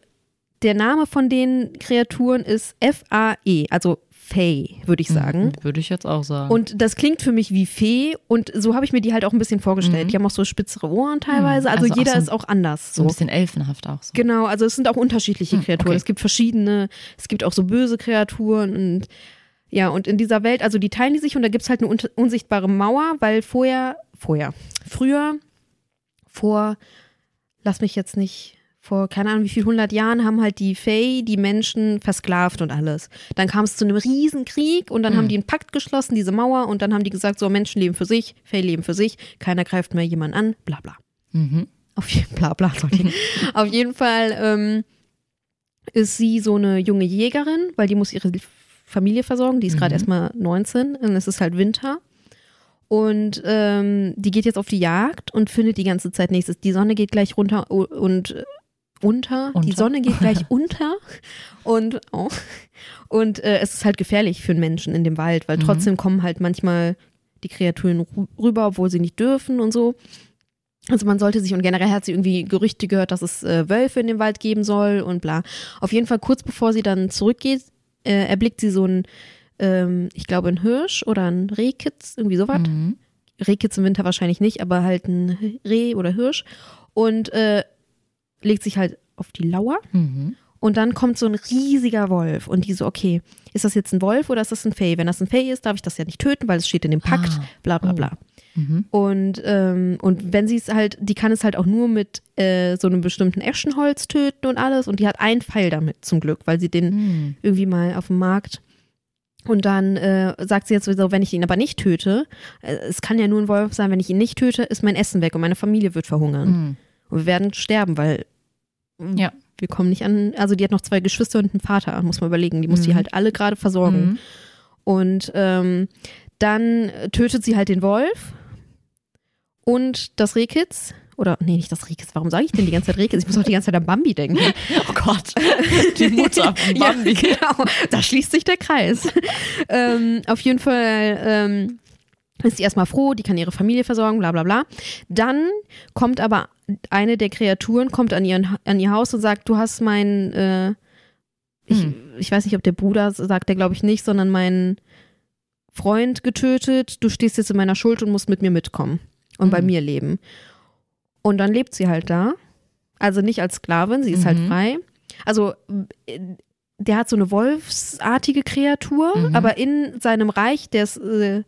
der Name von den Kreaturen ist F-A-E, also Fee, würde ich mhm, sagen. Würde ich jetzt auch sagen. Und das klingt für mich wie Fee und so habe ich mir die halt auch ein bisschen vorgestellt. Mhm. Die haben auch so spitzere Ohren teilweise, also, also jeder so ein, ist auch anders. So. so. ein bisschen elfenhaft auch. So. Genau, also es sind auch unterschiedliche hm, Kreaturen. Okay. Es gibt verschiedene, es gibt auch so böse Kreaturen und ja, und in dieser Welt, also die teilen die sich und da gibt es halt eine unsichtbare Mauer, weil vorher, vorher, früher, vor lass mich jetzt nicht vor keine Ahnung wie viel hundert Jahren haben halt die Fey die Menschen versklavt und alles. Dann kam es zu einem Riesenkrieg und dann mhm. haben die einen Pakt geschlossen, diese Mauer, und dann haben die gesagt, so Menschen leben für sich, Fey leben für sich, keiner greift mehr jemanden an, bla bla. Mhm. Auf jeden bla bla, sorry. Auf jeden Fall ähm, ist sie so eine junge Jägerin, weil die muss ihre Familie versorgen, die ist mhm. gerade erstmal 19 und es ist halt Winter. Und ähm, die geht jetzt auf die Jagd und findet die ganze Zeit nichts. Die Sonne geht gleich runter und unter. unter. Die Sonne geht gleich unter. Und, oh. und äh, es ist halt gefährlich für einen Menschen in dem Wald, weil mhm. trotzdem kommen halt manchmal die Kreaturen rüber, obwohl sie nicht dürfen und so. Also man sollte sich, und generell hat sie irgendwie Gerüchte gehört, dass es äh, Wölfe in dem Wald geben soll und bla. Auf jeden Fall kurz bevor sie dann zurückgeht, äh, erblickt sie so ein ähm, ich glaube, ein Hirsch oder ein Rehkitz, irgendwie sowas. Mhm. Rehkitz im Winter wahrscheinlich nicht, aber halt ein Reh oder Hirsch. Und äh, legt sich halt auf die Lauer. Mhm. Und dann kommt so ein riesiger Wolf und die so, okay, ist das jetzt ein Wolf oder ist das ein Fey? Wenn das ein Fey ist, darf ich das ja nicht töten, weil es steht in dem Pakt, ah. bla bla bla. Oh. Mhm. Und, ähm, und wenn sie es halt, die kann es halt auch nur mit äh, so einem bestimmten Eschenholz töten und alles. Und die hat einen Pfeil damit zum Glück, weil sie den mhm. irgendwie mal auf dem Markt und dann äh, sagt sie jetzt sowieso, wenn ich ihn aber nicht töte, äh, es kann ja nur ein Wolf sein, wenn ich ihn nicht töte, ist mein Essen weg und meine Familie wird verhungern. Mhm. Und wir werden sterben, weil ja. wir kommen nicht an. Also die hat noch zwei Geschwister und einen Vater, muss man überlegen. Die muss mhm. die halt alle gerade versorgen. Mhm. Und ähm, dann tötet sie halt den Wolf und das Rehkitz oder, nee, nicht das Rikes. Warum sage ich denn die ganze Zeit Rikes? Ich muss auch die ganze Zeit an Bambi denken. Oh Gott, die Mutter von Bambi. ja, genau, da schließt sich der Kreis. ähm, auf jeden Fall ähm, ist sie erstmal froh, die kann ihre Familie versorgen, bla bla bla. Dann kommt aber eine der Kreaturen, kommt an, ihren, an ihr Haus und sagt, du hast mein, äh, ich, hm. ich weiß nicht, ob der Bruder, sagt der glaube ich nicht, sondern mein Freund getötet, du stehst jetzt in meiner Schuld und musst mit mir mitkommen und hm. bei mir leben. Und dann lebt sie halt da. Also nicht als Sklavin, sie ist halt mhm. halt frei. Also der hat so eine wolfsartige Kreatur, mhm. aber in seinem Reich, der ist, äh,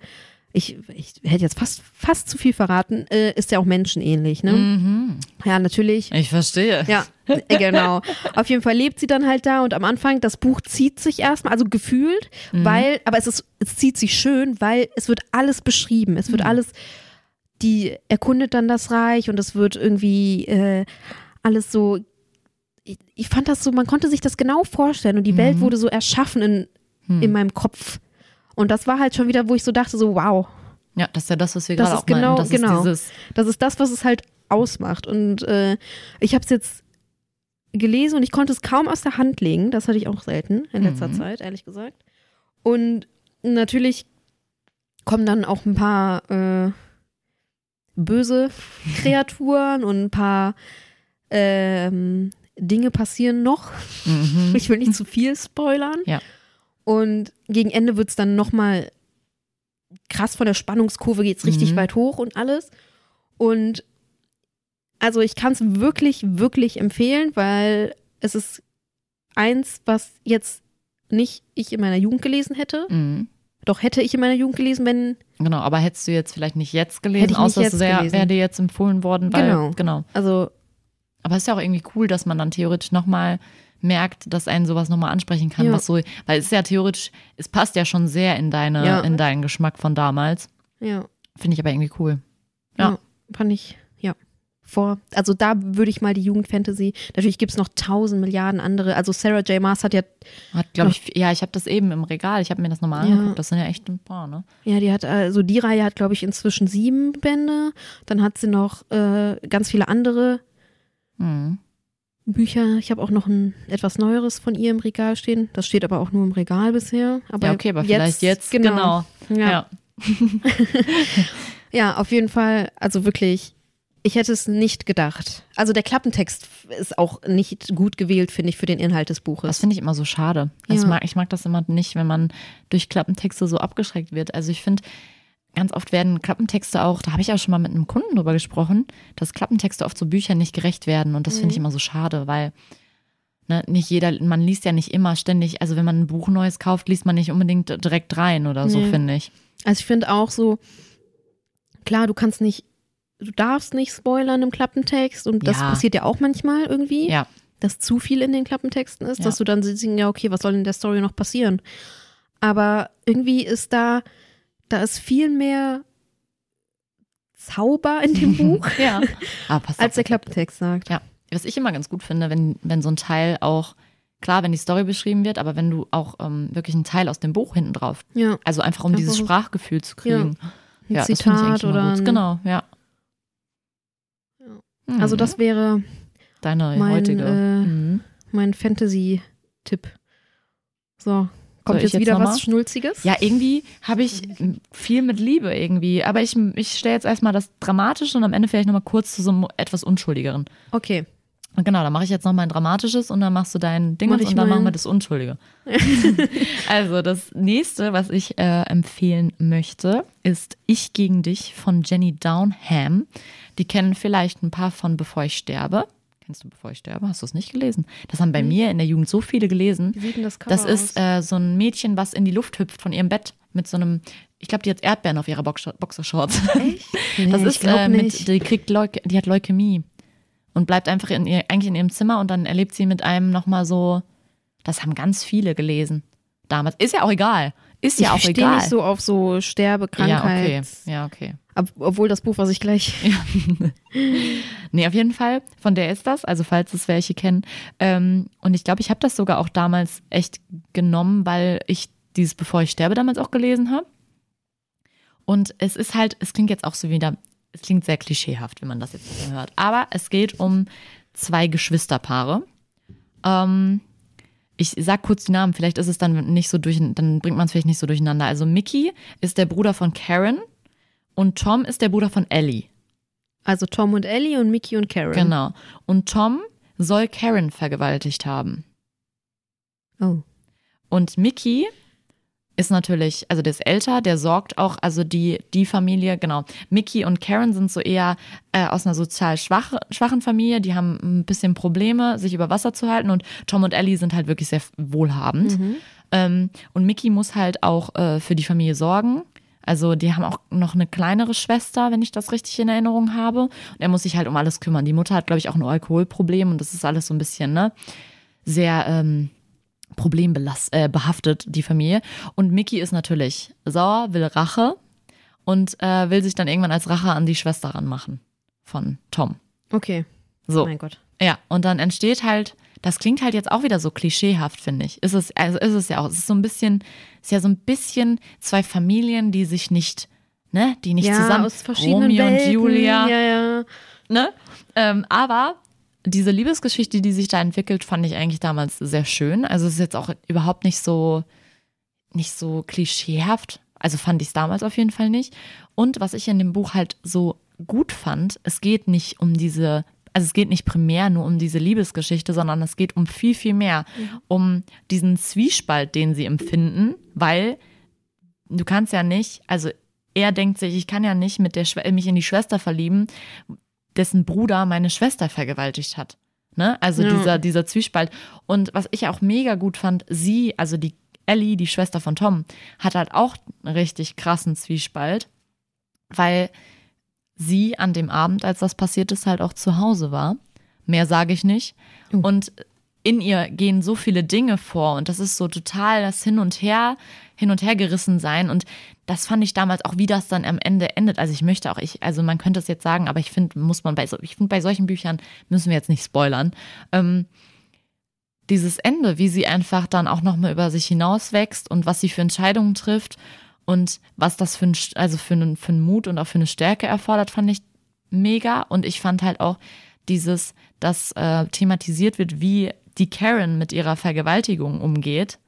ich, ich hätte jetzt fast, fast zu viel verraten, äh, ist ja auch menschenähnlich, ne? Mhm. Ja, natürlich. Ich verstehe. Ja, äh, genau. Auf jeden Fall lebt sie dann halt da und am Anfang, das Buch zieht sich erstmal, also gefühlt, mhm. weil, aber es ist, es zieht sich schön, weil es wird alles beschrieben. Es wird mhm. alles die erkundet dann das Reich und es wird irgendwie äh, alles so. Ich, ich, fand das so, man konnte sich das genau vorstellen und die mhm. Welt wurde so erschaffen in, mhm. in meinem Kopf. Und das war halt schon wieder, wo ich so dachte, so wow. Ja, das ist ja das, was wir gerade auch genau, Das genau. Ist das ist das, was es halt ausmacht. Und äh, ich habe es jetzt gelesen und ich konnte es kaum aus der Hand legen. Das hatte ich auch selten in letzter mhm. Zeit, ehrlich gesagt. Und natürlich kommen dann auch ein paar äh, böse Kreaturen und ein paar ähm, Dinge passieren noch. Mhm. Ich will nicht zu viel spoilern. Ja. Und gegen Ende wird es dann nochmal krass von der Spannungskurve geht es richtig mhm. weit hoch und alles. Und also ich kann es wirklich, wirklich empfehlen, weil es ist eins, was jetzt nicht ich in meiner Jugend gelesen hätte. Mhm. Doch hätte ich in meiner Jugend gelesen, wenn. Genau, aber hättest du jetzt vielleicht nicht jetzt gelesen, nicht außer es wäre wär dir jetzt empfohlen worden. Weil, genau. genau. Also. Aber es ist ja auch irgendwie cool, dass man dann theoretisch nochmal merkt, dass einen sowas nochmal ansprechen kann, ja. was so, weil es ist ja theoretisch, es passt ja schon sehr in deine, ja. in deinen Geschmack von damals. Ja. Finde ich aber irgendwie cool. Ja. ja fand ich, ja. Vor, also da würde ich mal die Jugendfantasy, natürlich gibt es noch tausend Milliarden andere, also Sarah J. Maas hat ja. Hat, glaube ich, ja, ich habe das eben im Regal, ich habe mir das nochmal angeguckt, das sind ja echt ein paar, ne? Ja, die hat, also die Reihe hat, glaube ich, inzwischen sieben Bände, dann hat sie noch äh, ganz viele andere. Mhm. Bücher. Ich habe auch noch ein etwas Neueres von ihr im Regal stehen. Das steht aber auch nur im Regal bisher. Aber ja, okay, aber jetzt, vielleicht jetzt. Genau. genau. Ja. Ja. ja, auf jeden Fall. Also wirklich, ich hätte es nicht gedacht. Also der Klappentext ist auch nicht gut gewählt, finde ich, für den Inhalt des Buches. Das finde ich immer so schade. Ja. ich, mag, ich mag das immer nicht, wenn man durch Klappentexte so abgeschreckt wird. Also ich finde, ganz oft werden Klappentexte auch, da habe ich auch schon mal mit einem Kunden drüber gesprochen, dass Klappentexte oft so Büchern nicht gerecht werden. Und das mhm. finde ich immer so schade, weil ne, nicht jeder, man liest ja nicht immer ständig, also wenn man ein Buch Neues kauft, liest man nicht unbedingt direkt rein oder so, nee. finde ich. Also ich finde auch so, klar, du kannst nicht, du darfst nicht spoilern im Klappentext und das ja. passiert ja auch manchmal irgendwie. Ja. Dass zu viel in den Klappentexten ist, ja. dass du dann siehst, ja, okay, was soll in der Story noch passieren? Aber irgendwie ist da, da ist viel mehr Zauber in dem Buch, ja. Ah, als der Klappentext sagt. Ja. Was ich immer ganz gut finde, wenn, wenn so ein Teil auch, klar, wenn die Story beschrieben wird, aber wenn du auch ähm, wirklich einen Teil aus dem Buch hinten drauf, ja. also einfach um einfach dieses Sprachgefühl zu kriegen. Ja, ein ja Zitat das ich oder gut. Genau, ja. ja. Also das wäre deine mein, heutige, äh, mhm. mein Fantasy-Tipp. So, Kommt jetzt, jetzt, wieder was Schnulziges? Ja, irgendwie habe ich viel mit Liebe irgendwie. Aber ich, ich stelle jetzt erstmal das Dramatische und am Ende vielleicht nochmal kurz zu so einem etwas Unschuldigeren. Okay. Und genau, dann mache ich jetzt noch mein Dramatisches und dann machst du dein Ding und dann mein... machen wir das Unschuldige. also das nächste, was ich äh, empfehlen möchte, ist Ich gegen dich von Jenny Downham. Die kennen vielleicht ein paar von Bevor ich sterbe. Kennst du, bevor ich sterbe? Hast du es nicht gelesen? Das haben bei mhm. mir in der Jugend so viele gelesen. Wie sieht denn das Cover Das ist äh, so ein Mädchen, was in die Luft hüpft von ihrem Bett mit so einem, ich glaube, die hat Erdbeeren auf ihrer Boxershorts. Echt? Nee, das ist äh, mit, die kriegt Leuke, die hat Leukämie und bleibt einfach in ihr, eigentlich in ihrem Zimmer und dann erlebt sie mit einem nochmal so, das haben ganz viele gelesen damals. Ist ja auch egal. Ist ja ich auch egal. Ich nicht so auf so Sterbekrankheit. Ja, okay. Ja, okay. Ob, obwohl das Buch, was ich gleich. Ja. nee, auf jeden Fall. Von der ist das, also falls es welche kennen. Ähm, und ich glaube, ich habe das sogar auch damals echt genommen, weil ich dieses Bevor ich sterbe damals auch gelesen habe. Und es ist halt, es klingt jetzt auch so wieder, es klingt sehr klischeehaft, wenn man das jetzt hört. Aber es geht um zwei Geschwisterpaare. Ähm, ich sag kurz die Namen, vielleicht ist es dann nicht so durch, dann bringt man es vielleicht nicht so durcheinander. Also Mickey ist der Bruder von Karen und Tom ist der Bruder von Ellie. Also Tom und Ellie und Mickey und Karen. Genau. Und Tom soll Karen vergewaltigt haben. Oh. Und Mickey ist natürlich, also der ist älter, der sorgt auch, also die, die Familie, genau. Mickey und Karen sind so eher äh, aus einer sozial schwache, schwachen Familie, die haben ein bisschen Probleme, sich über Wasser zu halten und Tom und Ellie sind halt wirklich sehr wohlhabend. Mhm. Ähm, und Mickey muss halt auch äh, für die Familie sorgen. Also die haben auch noch eine kleinere Schwester, wenn ich das richtig in Erinnerung habe. Und er muss sich halt um alles kümmern. Die Mutter hat, glaube ich, auch ein Alkoholproblem und das ist alles so ein bisschen, ne, sehr ähm, problembehaftet, äh, die Familie. Und Mickey ist natürlich sauer, will Rache und äh, will sich dann irgendwann als Rache an die Schwester ranmachen von Tom. Okay. So. Oh mein Gott. Ja, und dann entsteht halt das klingt halt jetzt auch wieder so klischeehaft, finde ich. Ist es, also ist es ja auch. Es ist so ein bisschen, ist ja so ein bisschen zwei Familien, die sich nicht, ne, die nicht ja, zusammen. Aus verschiedenen Romeo Welten. und Julia. Ja, ja. Ne? Ähm, aber diese Liebesgeschichte, die sich da entwickelt, fand ich eigentlich damals sehr schön. Also es ist jetzt auch überhaupt nicht so, nicht so klischeehaft. Also fand ich es damals auf jeden Fall nicht. Und was ich in dem Buch halt so gut fand, es geht nicht um diese also es geht nicht primär nur um diese Liebesgeschichte, sondern es geht um viel, viel mehr. Mhm. Um diesen Zwiespalt, den sie empfinden, weil du kannst ja nicht, also er denkt sich, ich kann ja nicht mit der mich in die Schwester verlieben, dessen Bruder meine Schwester vergewaltigt hat. Ne? Also ja. dieser, dieser Zwiespalt. Und was ich auch mega gut fand, sie, also die Ellie, die Schwester von Tom, hat halt auch einen richtig krassen Zwiespalt, weil sie an dem Abend, als das passiert ist, halt auch zu Hause war. Mehr sage ich nicht. Oh. Und in ihr gehen so viele Dinge vor und das ist so total das Hin und Her, hin und her gerissen sein und das fand ich damals auch, wie das dann am Ende endet. Also ich möchte auch, ich, also man könnte es jetzt sagen, aber ich finde, muss man bei so, ich finde bei solchen Büchern müssen wir jetzt nicht spoilern. Ähm, dieses Ende, wie sie einfach dann auch nochmal über sich hinauswächst und was sie für Entscheidungen trifft und was das für, ein, also für, einen, für einen Mut und auch für eine Stärke erfordert, fand ich mega. Und ich fand halt auch dieses, dass äh, thematisiert wird, wie die Karen mit ihrer Vergewaltigung umgeht.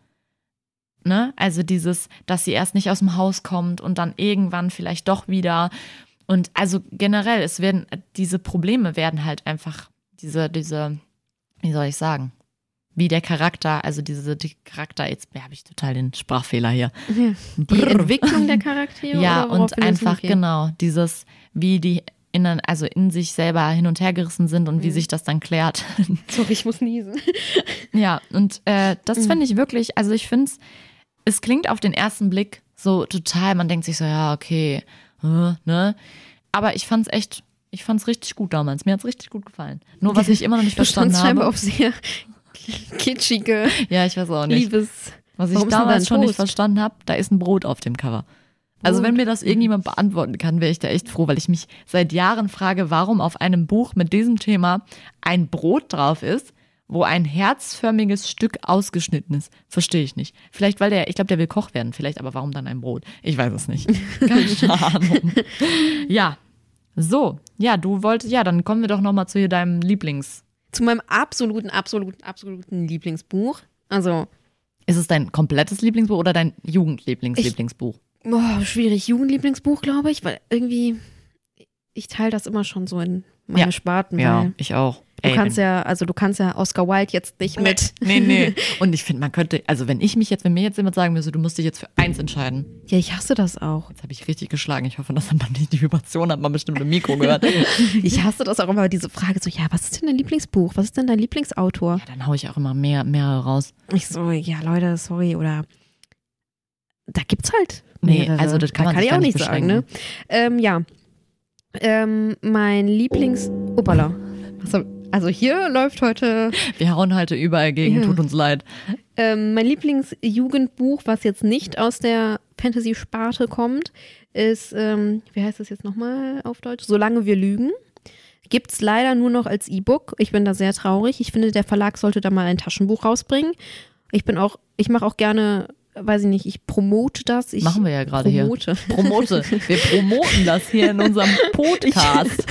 Ne? Also dieses, dass sie erst nicht aus dem Haus kommt und dann irgendwann vielleicht doch wieder. Und also generell, es werden, diese Probleme werden halt einfach, diese, diese, wie soll ich sagen, wie der Charakter, also diese die Charakter, jetzt habe ich total den Sprachfehler hier. Die Entwicklung der Charaktere? Ja, und einfach genau, dieses, wie die innen, also in sich selber hin und her gerissen sind und wie Mhm. sich das dann klärt. Sorry, ich muss niesen. ja, und äh, das Mhm. finde ich wirklich, also ich finde es, es klingt auf den ersten Blick so total, man denkt sich so, ja, okay, äh, ne? Aber ich fand es echt, ich fand es richtig gut damals. Mir hat es richtig gut gefallen. Nur was ich immer noch nicht Du verstanden habe. auf sehr kitschige Ja, ich weiß auch nicht. Liebes. Was ich damals schon nicht verstanden habe, da ist ein Brot auf dem Cover. Also wenn mir das irgendjemand beantworten kann, wäre ich da echt froh, weil ich mich seit Jahren frage, warum auf einem Buch mit diesem Thema ein Brot drauf ist, wo ein herzförmiges Stück ausgeschnitten ist. Verstehe ich nicht. Vielleicht, weil der, ich glaube, der will Koch werden. Vielleicht, aber warum dann ein Brot? Ich weiß es nicht. Keine Ahnung. Ja. So, ja, du wolltest, ja, dann kommen wir doch nochmal zu deinem Lieblings. Zu meinem absoluten, absoluten, absoluten Lieblingsbuch. Also, Ist es dein komplettes Lieblingsbuch oder dein Jugendlieblings-Lieblingsbuch? boah, schwierig. Jugendlieblingsbuch, glaube ich, weil irgendwie, ich teile das immer schon so in meine Ja. Sparten. Ja, ich auch. Du Ey, kannst ja, also du kannst ja Oscar Wilde jetzt nicht mit. Nee, nee. Und ich finde, man könnte, also wenn ich mich jetzt, wenn mir jetzt jemand sagen müsste, du musst dich jetzt für eins entscheiden. Ja, ich hasse das auch. Jetzt habe ich richtig geschlagen. Ich hoffe, dass man nicht die Vibration hat, man bestimmt im Mikro gehört. Ich hasse das auch immer, diese Frage so, ja, was ist denn dein Lieblingsbuch? Was ist denn dein Lieblingsautor? Ja, dann haue ich auch immer mehr, mehrere raus. Ich so, ja, Leute, sorry, oder da gibt's halt. Nee, mehrere. also das kann da man kann ich auch nicht sagen, ne? Ähm, ja. Ähm, mein Lieblings. Uppala. Was hab- Also hier läuft heute Wir hauen heute überall gegen, Ja. tut uns leid. ähm, mein Lieblingsjugendbuch, was jetzt nicht aus der Fantasy-Sparte kommt, ist, ähm, wie heißt das jetzt nochmal auf Deutsch? Solange wir lügen. Gibt's leider nur noch als E-Book. Ich bin da sehr traurig. Ich finde, der Verlag sollte da mal ein Taschenbuch rausbringen. Ich bin auch, ich mache auch gerne, weiß ich nicht, ich promote das. Ich Machen wir ja gerade hier. promote. Promote. Wir promoten das hier in unserem Podcast.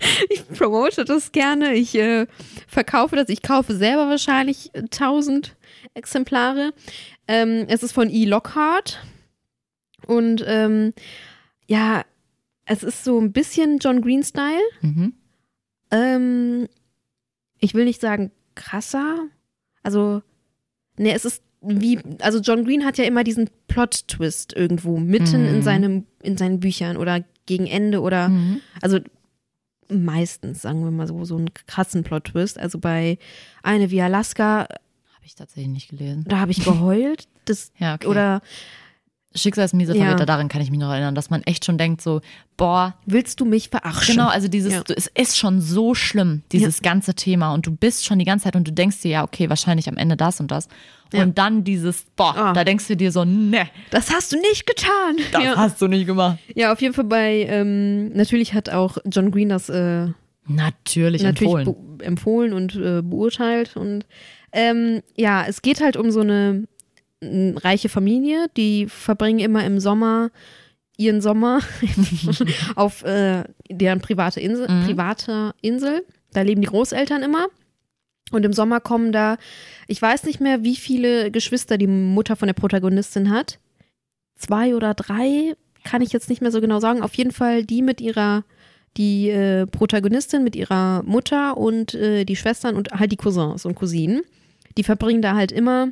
Ich promote das gerne. Ich äh, verkaufe das. Ich kaufe selber wahrscheinlich äh, 1000 Exemplare. Ähm, es ist von E. Lockhart. Und ähm, ja, es ist so ein bisschen John Green-Style. Mhm. Ähm, ich will nicht sagen krasser. Also, ne, es ist wie, also John Green hat ja immer diesen Plot-Twist irgendwo mitten in, Mhm. seinem, in seinen Büchern oder gegen Ende oder Mhm. also meistens, sagen wir mal so, so einen krassen Plot-Twist. Also bei Eine wie Alaska, Habe ich tatsächlich nicht gelesen. da habe ich geheult. Das, Ja, okay. Oder Schicksalsmiese Ja. Verräter, daran kann ich mich noch erinnern, dass man echt schon denkt so, boah, willst du mich verarschen? Genau, also dieses, Ja. es ist schon so schlimm, dieses ganze Thema. Und du bist schon die ganze Zeit und du denkst dir, ja, okay, wahrscheinlich am Ende das und das. Ja. Und dann dieses, boah, Ah. da denkst du dir so, ne, Das hast du nicht getan. das ja. hast du nicht gemacht. ja, auf jeden Fall bei, ähm, natürlich hat auch John Green das äh, Natürlich, natürlich empfohlen. empfohlen und äh, beurteilt. Und ähm, ja, es geht halt um so eine reiche Familie, die verbringen immer im Sommer ihren Sommer auf äh, deren private Insel, Mhm. private Insel. Da leben die Großeltern immer. Und im Sommer kommen da, ich weiß nicht mehr, wie viele Geschwister die Mutter von der Protagonistin hat. Zwei oder drei, kann ich jetzt nicht mehr so genau sagen. Auf jeden Fall die mit ihrer, die äh, Protagonistin mit ihrer Mutter und äh, die Schwestern und halt die Cousins und Cousinen. Die verbringen da halt immer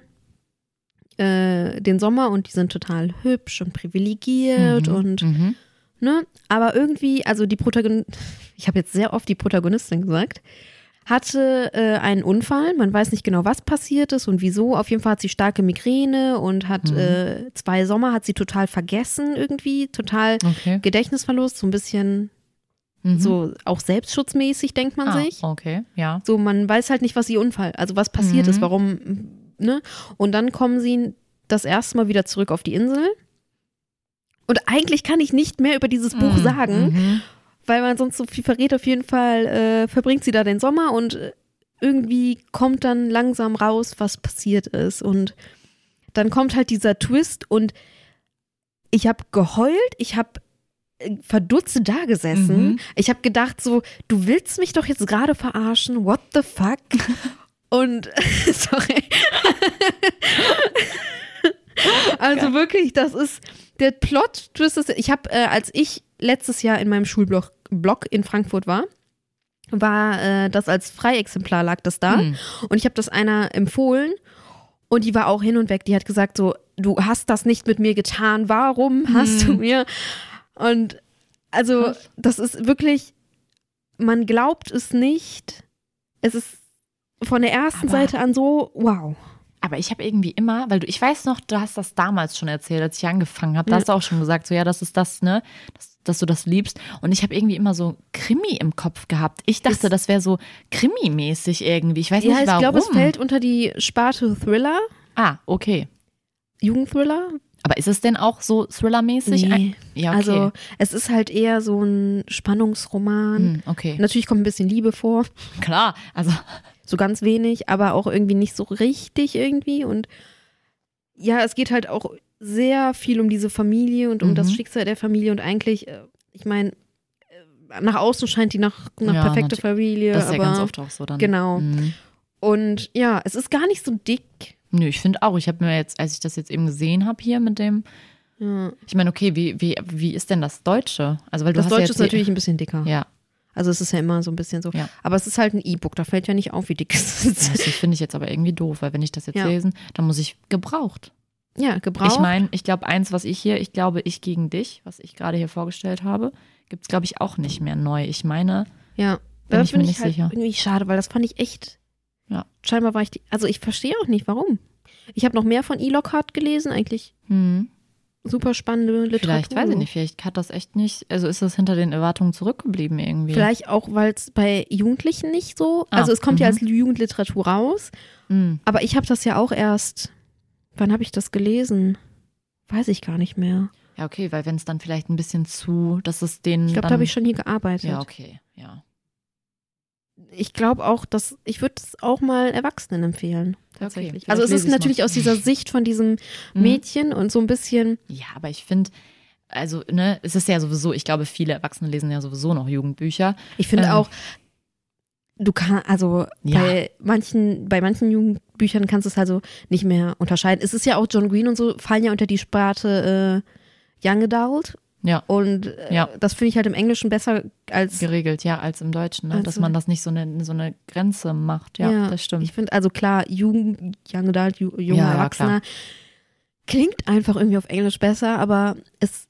äh, den Sommer und die sind total hübsch und privilegiert Mhm, und mhm. ne? Aber irgendwie, also die Protagonistin, ich habe jetzt sehr oft die Protagonistin gesagt, hatte äh, einen Unfall. Man weiß nicht genau, was passiert ist und wieso. Auf jeden Fall hat sie starke Migräne und hat Mhm. äh, zwei Sommer hat sie total vergessen irgendwie, total Okay. Gedächtnisverlust, so ein bisschen Mhm. so auch selbstschutzmäßig denkt man ah, sich. Okay, ja. So, man weiß halt nicht, was ihr Unfall, also was passiert ist, Mhm. warum, ne? Und dann kommen sie das erste Mal wieder zurück auf die Insel. Und eigentlich kann ich nicht mehr über dieses Buch Mhm. sagen, Mhm. weil man sonst so viel verrät. Auf jeden Fall äh, verbringt sie da den Sommer und äh, irgendwie kommt dann langsam raus, was passiert ist. Und dann kommt halt dieser Twist und ich habe geheult, ich habe äh, verdutzt da gesessen. Mhm. Ich habe gedacht so, du willst mich doch jetzt gerade verarschen, what the fuck? Und sorry. also wirklich, das ist der Plot ist, ich habe äh, als ich letztes Jahr in meinem Schulblock Block in Frankfurt war, war äh, das als Freiexemplar lag das da Mhm. und ich habe das einer empfohlen und die war auch hin und weg. Die hat gesagt so, du hast das nicht mit mir getan. Warum hast du Hm. mir? Und also das ist wirklich, man glaubt es nicht. Es ist von der ersten Aber- Seite an so, wow. Aber ich habe irgendwie immer, weil du, ich weiß noch, du hast das damals schon erzählt, als ich angefangen habe. Da Ja. hast du auch schon gesagt, so ja, das ist das, ne, dass, dass du das liebst. Und ich habe irgendwie immer so Krimi im Kopf gehabt. Ich dachte, Ist- das wäre so Krimi-mäßig irgendwie. Ich weiß Ja, nicht ich warum. glaube, es fällt unter die Sparte Thriller, ah, okay. Jugendthriller. Aber ist es denn auch so Thriller-mäßig? Nee. Ja, okay. Also es ist halt eher so ein Spannungsroman. Hm, okay. Natürlich kommt ein bisschen Liebe vor, Klar, also so ganz wenig, aber auch irgendwie nicht so richtig irgendwie. Und ja, es geht halt auch sehr viel um diese Familie und um Mhm. das Schicksal der Familie. Und eigentlich, äh, ich meine, äh, nach außen scheint die nach, nach Ja, perfekte. Familie. das ist ja aber, ganz oft auch so dann. Genau. Mhm. Und ja, es ist gar nicht so dick. Nö, ich finde auch. Ich habe mir jetzt, als ich das jetzt eben gesehen habe hier mit dem, Ja. ich meine, okay, wie, wie, wie ist denn das Deutsche? Also weil du Das Deutsche ja ist natürlich ein bisschen dicker. Ja, Also es ist ja immer so ein bisschen so. Ja. Aber es ist halt ein E-Book, da fällt ja nicht auf, wie dick es ist. das finde ich jetzt aber irgendwie doof, weil wenn ich das jetzt Ja. lesen, dann muss ich gebraucht. Ja, gebraucht. Ich meine, ich glaube, eins, was ich hier, ich glaube, ich gegen dich, was ich gerade hier vorgestellt habe, gibt es, glaube ich, auch nicht mehr neu. Ich meine, Ja, Bin da ich bin mir ich nicht halt sicher. irgendwie schade, weil das fand ich echt. Ja. Scheinbar war ich die. Also ich verstehe auch nicht, warum. Ich habe noch mehr von E. Lockhart gelesen, eigentlich hm, super spannende Literatur. vielleicht, weiß ich nicht, vielleicht hat das echt nicht, also ist das hinter den Erwartungen zurückgeblieben irgendwie. Vielleicht auch, weil es bei Jugendlichen nicht so. Ah, Also es kommt ja mhm. als Jugendliteratur raus, Hm. aber ich habe das ja auch erst. Wann habe ich das gelesen? Weiß ich gar nicht mehr. Ja, okay, weil wenn es dann vielleicht ein bisschen zu, dass es den Ich glaube, da habe ich schon hier gearbeitet. Ja, okay, ja. Ich glaube auch, dass ich würde es auch mal Erwachsenen empfehlen. Tatsächlich. vielleicht also es ist ich's mal. natürlich aus dieser Sicht von diesem Mhm. Mädchen und so ein bisschen. Ja, aber ich finde, also, ne, es ist ja sowieso, ich glaube, viele Erwachsene lesen ja sowieso noch Jugendbücher. Ich finde Ähm. auch, du kannst, also Ja. bei manchen, bei manchen Jugendbüchern kannst du es also nicht mehr unterscheiden. Es ist ja auch John Green und so fallen ja unter die Sparte äh, Young Adult. Ja. Und äh, Ja. das finde ich halt im Englischen besser als Geregelt, ja, als im Deutschen, ne? dass Also- man das nicht so eine, so eine Grenze macht. Ja, das stimmt. Ich finde, also klar, Jugend, Young Adult, ju, junger Ja, ja, Erwachsener klingt einfach irgendwie auf Englisch besser, aber es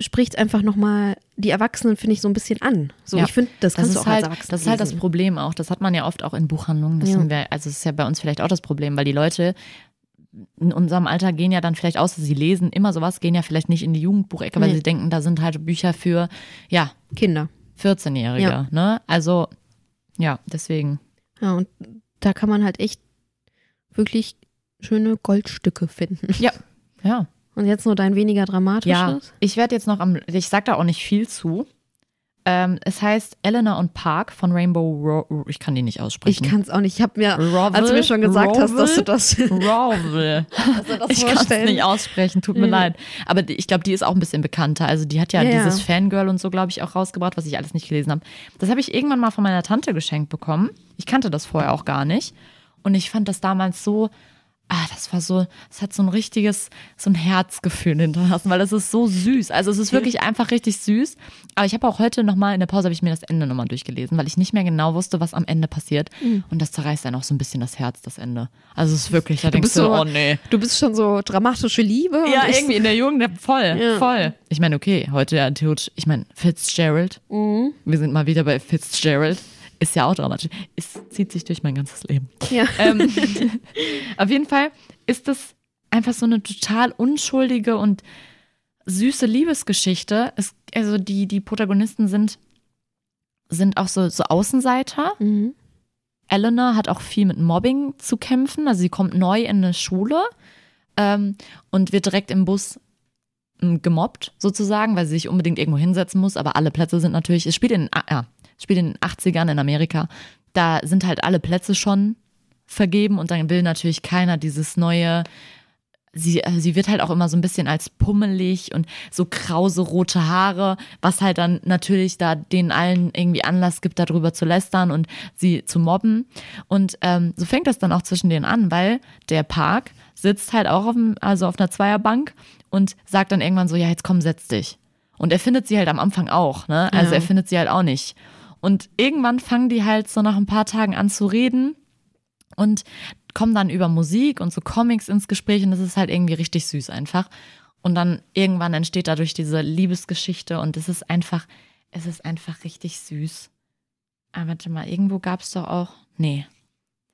spricht einfach nochmal die Erwachsenen, finde ich, so ein bisschen an. So, Ja. ich finde, das Das kannst ist, du auch halt, als Erwachsener das ist halt das. Problem auch. Das hat man ja oft auch in Buchhandlungen. Das Ja. sind wir, also es ist ja bei uns vielleicht auch das Problem, weil die Leute in unserem Alter gehen ja dann vielleicht aus, sie lesen immer sowas, gehen ja vielleicht nicht in die Jugendbuchecke, weil Nee. sie denken, da sind halt Bücher für, ja, Kinder. 14-Jährige. Ja. Ne? Also, ja, deswegen. Ja, und da kann man halt echt wirklich schöne Goldstücke finden. Ja. Und jetzt nur dein weniger Ja, dramatisches. ich werde jetzt noch am, ich sag da auch nicht viel zu. Ähm, es heißt Eleanor und Park von Rainbow Ro ich kann die nicht Ich aussprechen. kann es auch nicht. Ich habe mir, Rovel? als du mir schon gesagt hast, dass du das, Rovel. du das Ich kann es nicht aussprechen, tut mir Ja. leid. Aber die, ich glaube, die ist auch ein bisschen bekannter. Also die hat ja, Ja, ja. dieses Fangirl und so, glaube ich, auch rausgebracht, was ich alles nicht gelesen habe. Das habe ich irgendwann mal von meiner Tante geschenkt bekommen. Ich kannte das vorher auch gar nicht. Und ich fand das damals so, ah, das war so, es hat so ein richtiges, so ein Herzgefühl hinterlassen, weil es ist so süß. Also es ist wirklich einfach richtig süß. Aber ich habe auch heute nochmal in der Pause habe ich mir das Ende nochmal durchgelesen, weil ich nicht mehr genau wusste, was am Ende passiert. Mhm. Und das zerreißt dann auch so ein bisschen das Herz, das Ende. Also es ist wirklich, da Du denkst bist du, so- oh nee. Du bist schon so dramatische Liebe. Ja, irgendwie in der Jugend, ja, voll, Ja. voll. Ich meine, okay, heute ja theoretisch, ich meine, Fitzgerald, Mhm. wir sind mal wieder bei Fitzgerald. Ist ja auch dramatisch. Es zieht sich durch mein ganzes Leben. Ja. Ähm, auf jeden Fall ist das einfach so eine total unschuldige und süße Liebesgeschichte. Es, also die, die Protagonisten sind, sind auch so, so Außenseiter. Mhm. Eleanor hat auch viel mit Mobbing zu kämpfen. Also sie kommt neu in eine Schule ähm, und wird direkt im Bus ähm, gemobbt, sozusagen, weil sie sich unbedingt irgendwo hinsetzen muss. Aber alle Plätze sind natürlich, es spielt in, ah, ja, spielt in den 80ern in Amerika. Da sind halt alle Plätze schon vergeben und dann will natürlich keiner dieses neue sie, äh, sie wird halt auch immer so ein bisschen als pummelig und so krause rote Haare, was halt dann natürlich da den allen irgendwie Anlass gibt, darüber zu lästern und sie zu mobben. Und ähm, so fängt das dann auch zwischen denen an, weil der Park sitzt halt auch auf, dem, also auf einer Zweierbank und sagt dann irgendwann so, ja, jetzt komm, setz dich. Und er findet sie halt am Anfang auch, ne? Also Ja. er findet sie halt auch nicht. Und irgendwann fangen die halt so nach ein paar Tagen an zu reden und kommen dann über Musik und so Comics ins Gespräch und das ist halt irgendwie richtig süß einfach. Und dann irgendwann entsteht dadurch diese Liebesgeschichte und es ist einfach, es ist einfach richtig süß. Aber warte mal, irgendwo gab es doch auch, nee,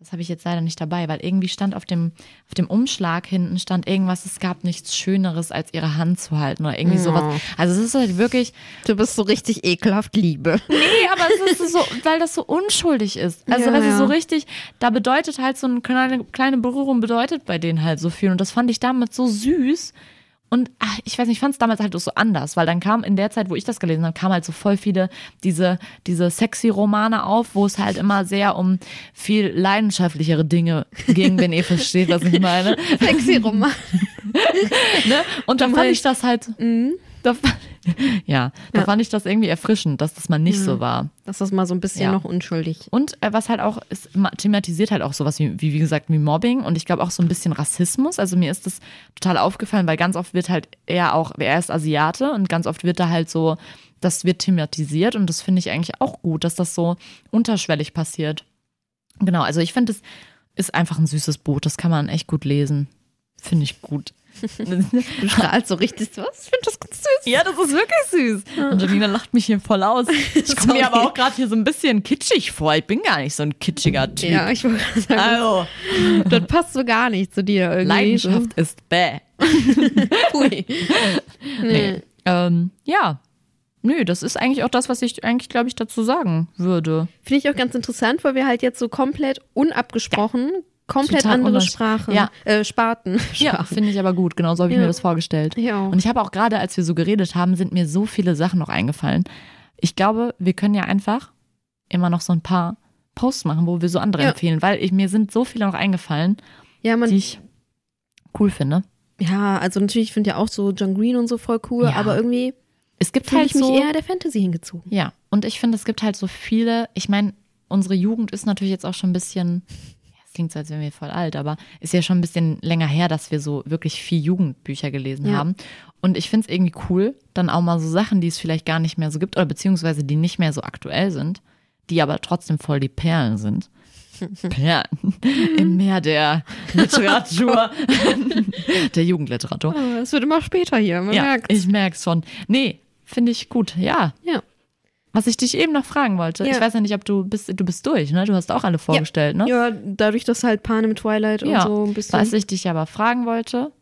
das habe ich jetzt leider nicht dabei, weil irgendwie stand auf dem, auf dem Umschlag hinten stand irgendwas, es gab nichts Schöneres, als ihre Hand zu halten oder irgendwie sowas. Oh. Also es ist halt wirklich, Du bist so richtig ekelhaft Liebe. Nee, aber es ist so, weil das so unschuldig ist. Also, Ja, ist ja. so richtig, da bedeutet halt so eine kleine, kleine Berührung bedeutet bei denen halt so viel. Und das fand ich damit so süß. Und ach, ich weiß nicht, ich fand es damals halt auch so anders, weil dann kam in der Zeit, wo ich das gelesen habe, kam halt so voll viele diese, diese sexy Romane auf, wo es halt immer sehr um viel leidenschaftlichere Dinge ging, wenn ihr versteht, was ich meine. Sexy Roman. Ne? Und da fand ich das halt, Mhm. da, ja, da Ja. fand ich das irgendwie erfrischend, dass das mal nicht Ja. so war. Das ist mal so ein bisschen Ja. noch unschuldig. Und äh, was halt auch ma- thematisiert halt auch sowas wie, wie, wie gesagt, wie Mobbing und ich glaube auch so ein bisschen Rassismus. Also mir ist das total aufgefallen, weil ganz oft wird halt er auch, er ist Asiate und ganz oft wird da halt so, das wird thematisiert und das finde ich eigentlich auch gut, dass das so unterschwellig passiert. Genau, also ich finde, es ist einfach ein süßes Buch, das kann man echt gut lesen. Finde ich gut. Du strahlst so richtig so. Ich finde das ganz süß. Ja, das ist wirklich süß. Und Janina lacht mich hier voll aus. Ich komme mir aber auch gerade hier so ein bisschen kitschig vor. Ich bin gar nicht so ein kitschiger Typ. Ja, ich wollte gerade sagen, Also, das passt so gar nicht zu dir irgendwie. Leidenschaft ist bäh. So. Ui. Nee. Ähm, ja. Nö, das ist eigentlich auch das, was ich eigentlich, glaube ich, dazu sagen würde. Finde ich auch ganz interessant, weil wir halt jetzt so komplett unabgesprochen, komplett Total andere unnötig. Sprachen, Ja. äh, Sparten. Ja, finde ich aber gut. Genau so habe ich Ja. mir das vorgestellt. Ja. Und ich habe auch gerade, als wir so geredet haben, sind mir so viele Sachen noch eingefallen. Ich glaube, wir können ja einfach immer noch so ein paar Posts machen, wo wir so andere Ja. empfehlen, weil ich, mir sind so viele noch eingefallen, die ich cool finde. ja, also natürlich, ich finde ja auch so John Green und so voll cool, aber irgendwie Es gibt halt ich mich so, eher der Fantasy hingezogen. Ja, und ich finde, es gibt halt so viele, ich meine, unsere Jugend ist natürlich jetzt auch schon ein bisschen, klingt so, als wären wir voll alt, aber ist ja schon ein bisschen länger her, dass wir so wirklich viel Jugendbücher gelesen Ja. haben. Und ich finde es irgendwie cool, dann auch mal so Sachen, die es vielleicht gar nicht mehr so gibt oder beziehungsweise die nicht mehr so aktuell sind, die aber trotzdem voll die Perlen sind. Perlen im Meer der Literatur, der Jugendliteratur. Oh, Es wird immer später hier, man Ja, merkt. ich merk's schon. Nee, finde ich gut. Ja, Ja. Was ich dich eben noch fragen wollte, Ja. ich weiß ja nicht, ob du bist, du bist durch, ne? Du hast auch alle vorgestellt, ne? ja, dadurch, dass halt Panem Twilight Ja. und so ein bisschen Was ich dich aber fragen wollte,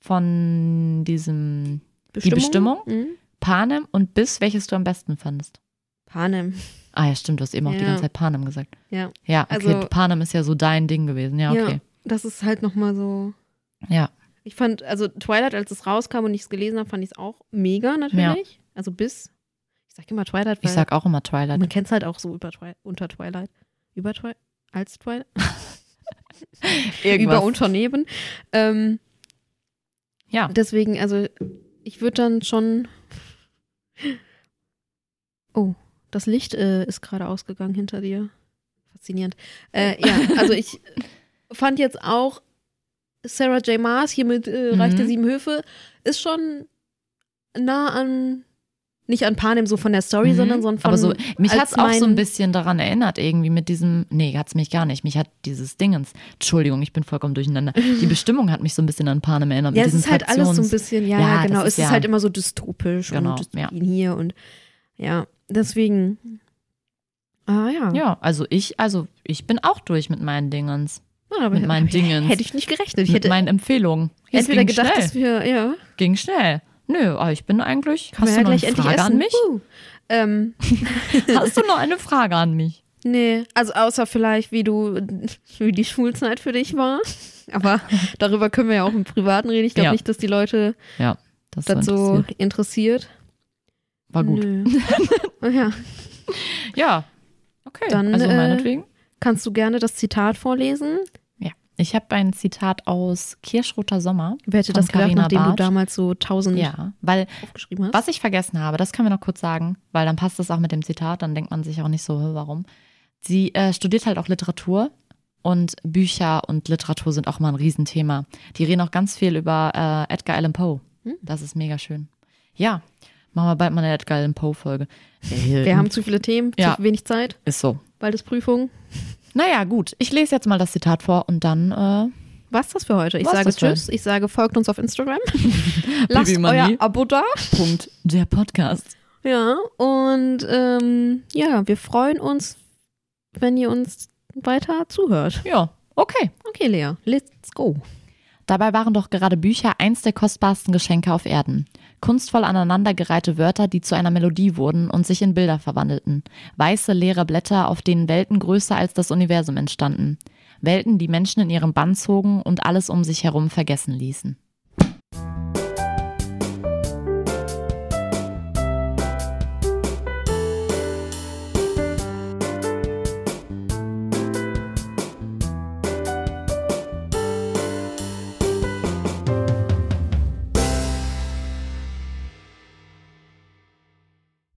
von diesem die Bestimmung? Mhm. Panem und bis, welches du am besten fandest. Panem, Ah ja, stimmt, du hast eben auch die Ja. ganze Zeit Panem gesagt. ja. Ja, okay, Also- Panem ist ja so dein Ding gewesen. Ja, okay. Das ist halt nochmal so. Ja, Ich fand, also Twilight, als es rauskam und ich es gelesen habe, fand ich es auch mega natürlich. Also bis. Ich sag immer Twilight, ich sag auch immer Twilight. man kennt es halt auch so über Twi unter Twilight. Über Twilight? Als Twilight? Über Unternehmen. Ähm, ja, deswegen, also ich würde dann schon. Oh, das Licht äh, ist gerade ausgegangen hinter dir. Faszinierend. Äh, ja, also ich fand jetzt auch Sarah J. Maas hier mit äh, Reich der Mhm. Sieben Höfe ist schon nah an, nicht an Panem so von der Story, Mhm. sondern, sondern von. aber so, mich hat es auch so ein bisschen daran erinnert, irgendwie mit diesem, nee, hat es mich gar nicht. Mich hat dieses Dingens, Entschuldigung, ich bin vollkommen durcheinander. Die Bestimmung hat mich so ein bisschen an Panem erinnert. Ja, es ist halt alles so ein Fraktions- bisschen, ja, Ja, ja genau. ist Es ist ja- halt immer so dystopisch Genau, und Dystopien hier und ja, deswegen Ah ja. Ja, also ich, also ich bin auch durch mit meinen Dingens. Ah, aber mit meinen Dingens. Hätte ich nicht gerechnet. Ich mit hätte meinen Empfehlungen. Entweder gedacht, schnell. dass wir, ja. Ging schnell. Nö, ich bin eigentlich. Können Hast du ja noch gleich eine endlich Frage an mich? Uh. Ähm, Hast du noch eine Frage an mich? nee, also außer vielleicht, wie du, wie die Schulzeit für dich war. Aber darüber können wir ja auch im Privaten reden. Ich glaube Ja. nicht, dass die Leute Ja, das, das so interessiert. interessiert. war gut. Nö. Ja. Ja. Okay. Dann, also äh, meinetwegen. Kannst du gerne das Zitat vorlesen? Ich habe ein Zitat aus Kirschroter Sommer. Wer hätte von das gedacht, Carina nachdem Barth. du damals so tausend Ja, weil aufgeschrieben hast? was ich vergessen habe, das können wir noch kurz sagen, weil dann passt das auch mit dem Zitat, dann denkt man sich auch nicht so, "Hä, warum. Sie äh, studiert halt auch Literatur und Bücher und Literatur sind auch mal ein Riesenthema. Die reden auch ganz viel über äh, Edgar Allan Poe. Hm. Das ist mega schön. Ja, machen wir bald mal eine Edgar Allan Poe-Folge. Wir haben zu viele Themen, Ja. zu wenig Zeit, Ist so. bald ist Prüfung. Naja, gut. Ich lese jetzt mal das Zitat vor und dann äh, Was das für heute? Ich War's sage Tschüss, ich sage folgt uns auf Instagram. Lasst euer. Abo da. Punkt der Podcast. Ja, und ähm, ja, wir freuen uns, wenn ihr uns weiter zuhört. Ja, okay. Okay, Lea, let's go. Dabei waren doch gerade Bücher eins der kostbarsten Geschenke auf Erden. Kunstvoll aneinandergereihte Wörter, die zu einer Melodie wurden und sich in Bilder verwandelten. Weiße, leere Blätter, auf denen Welten größer als das Universum entstanden. Welten, die Menschen in ihren Bann zogen und alles um sich herum vergessen ließen.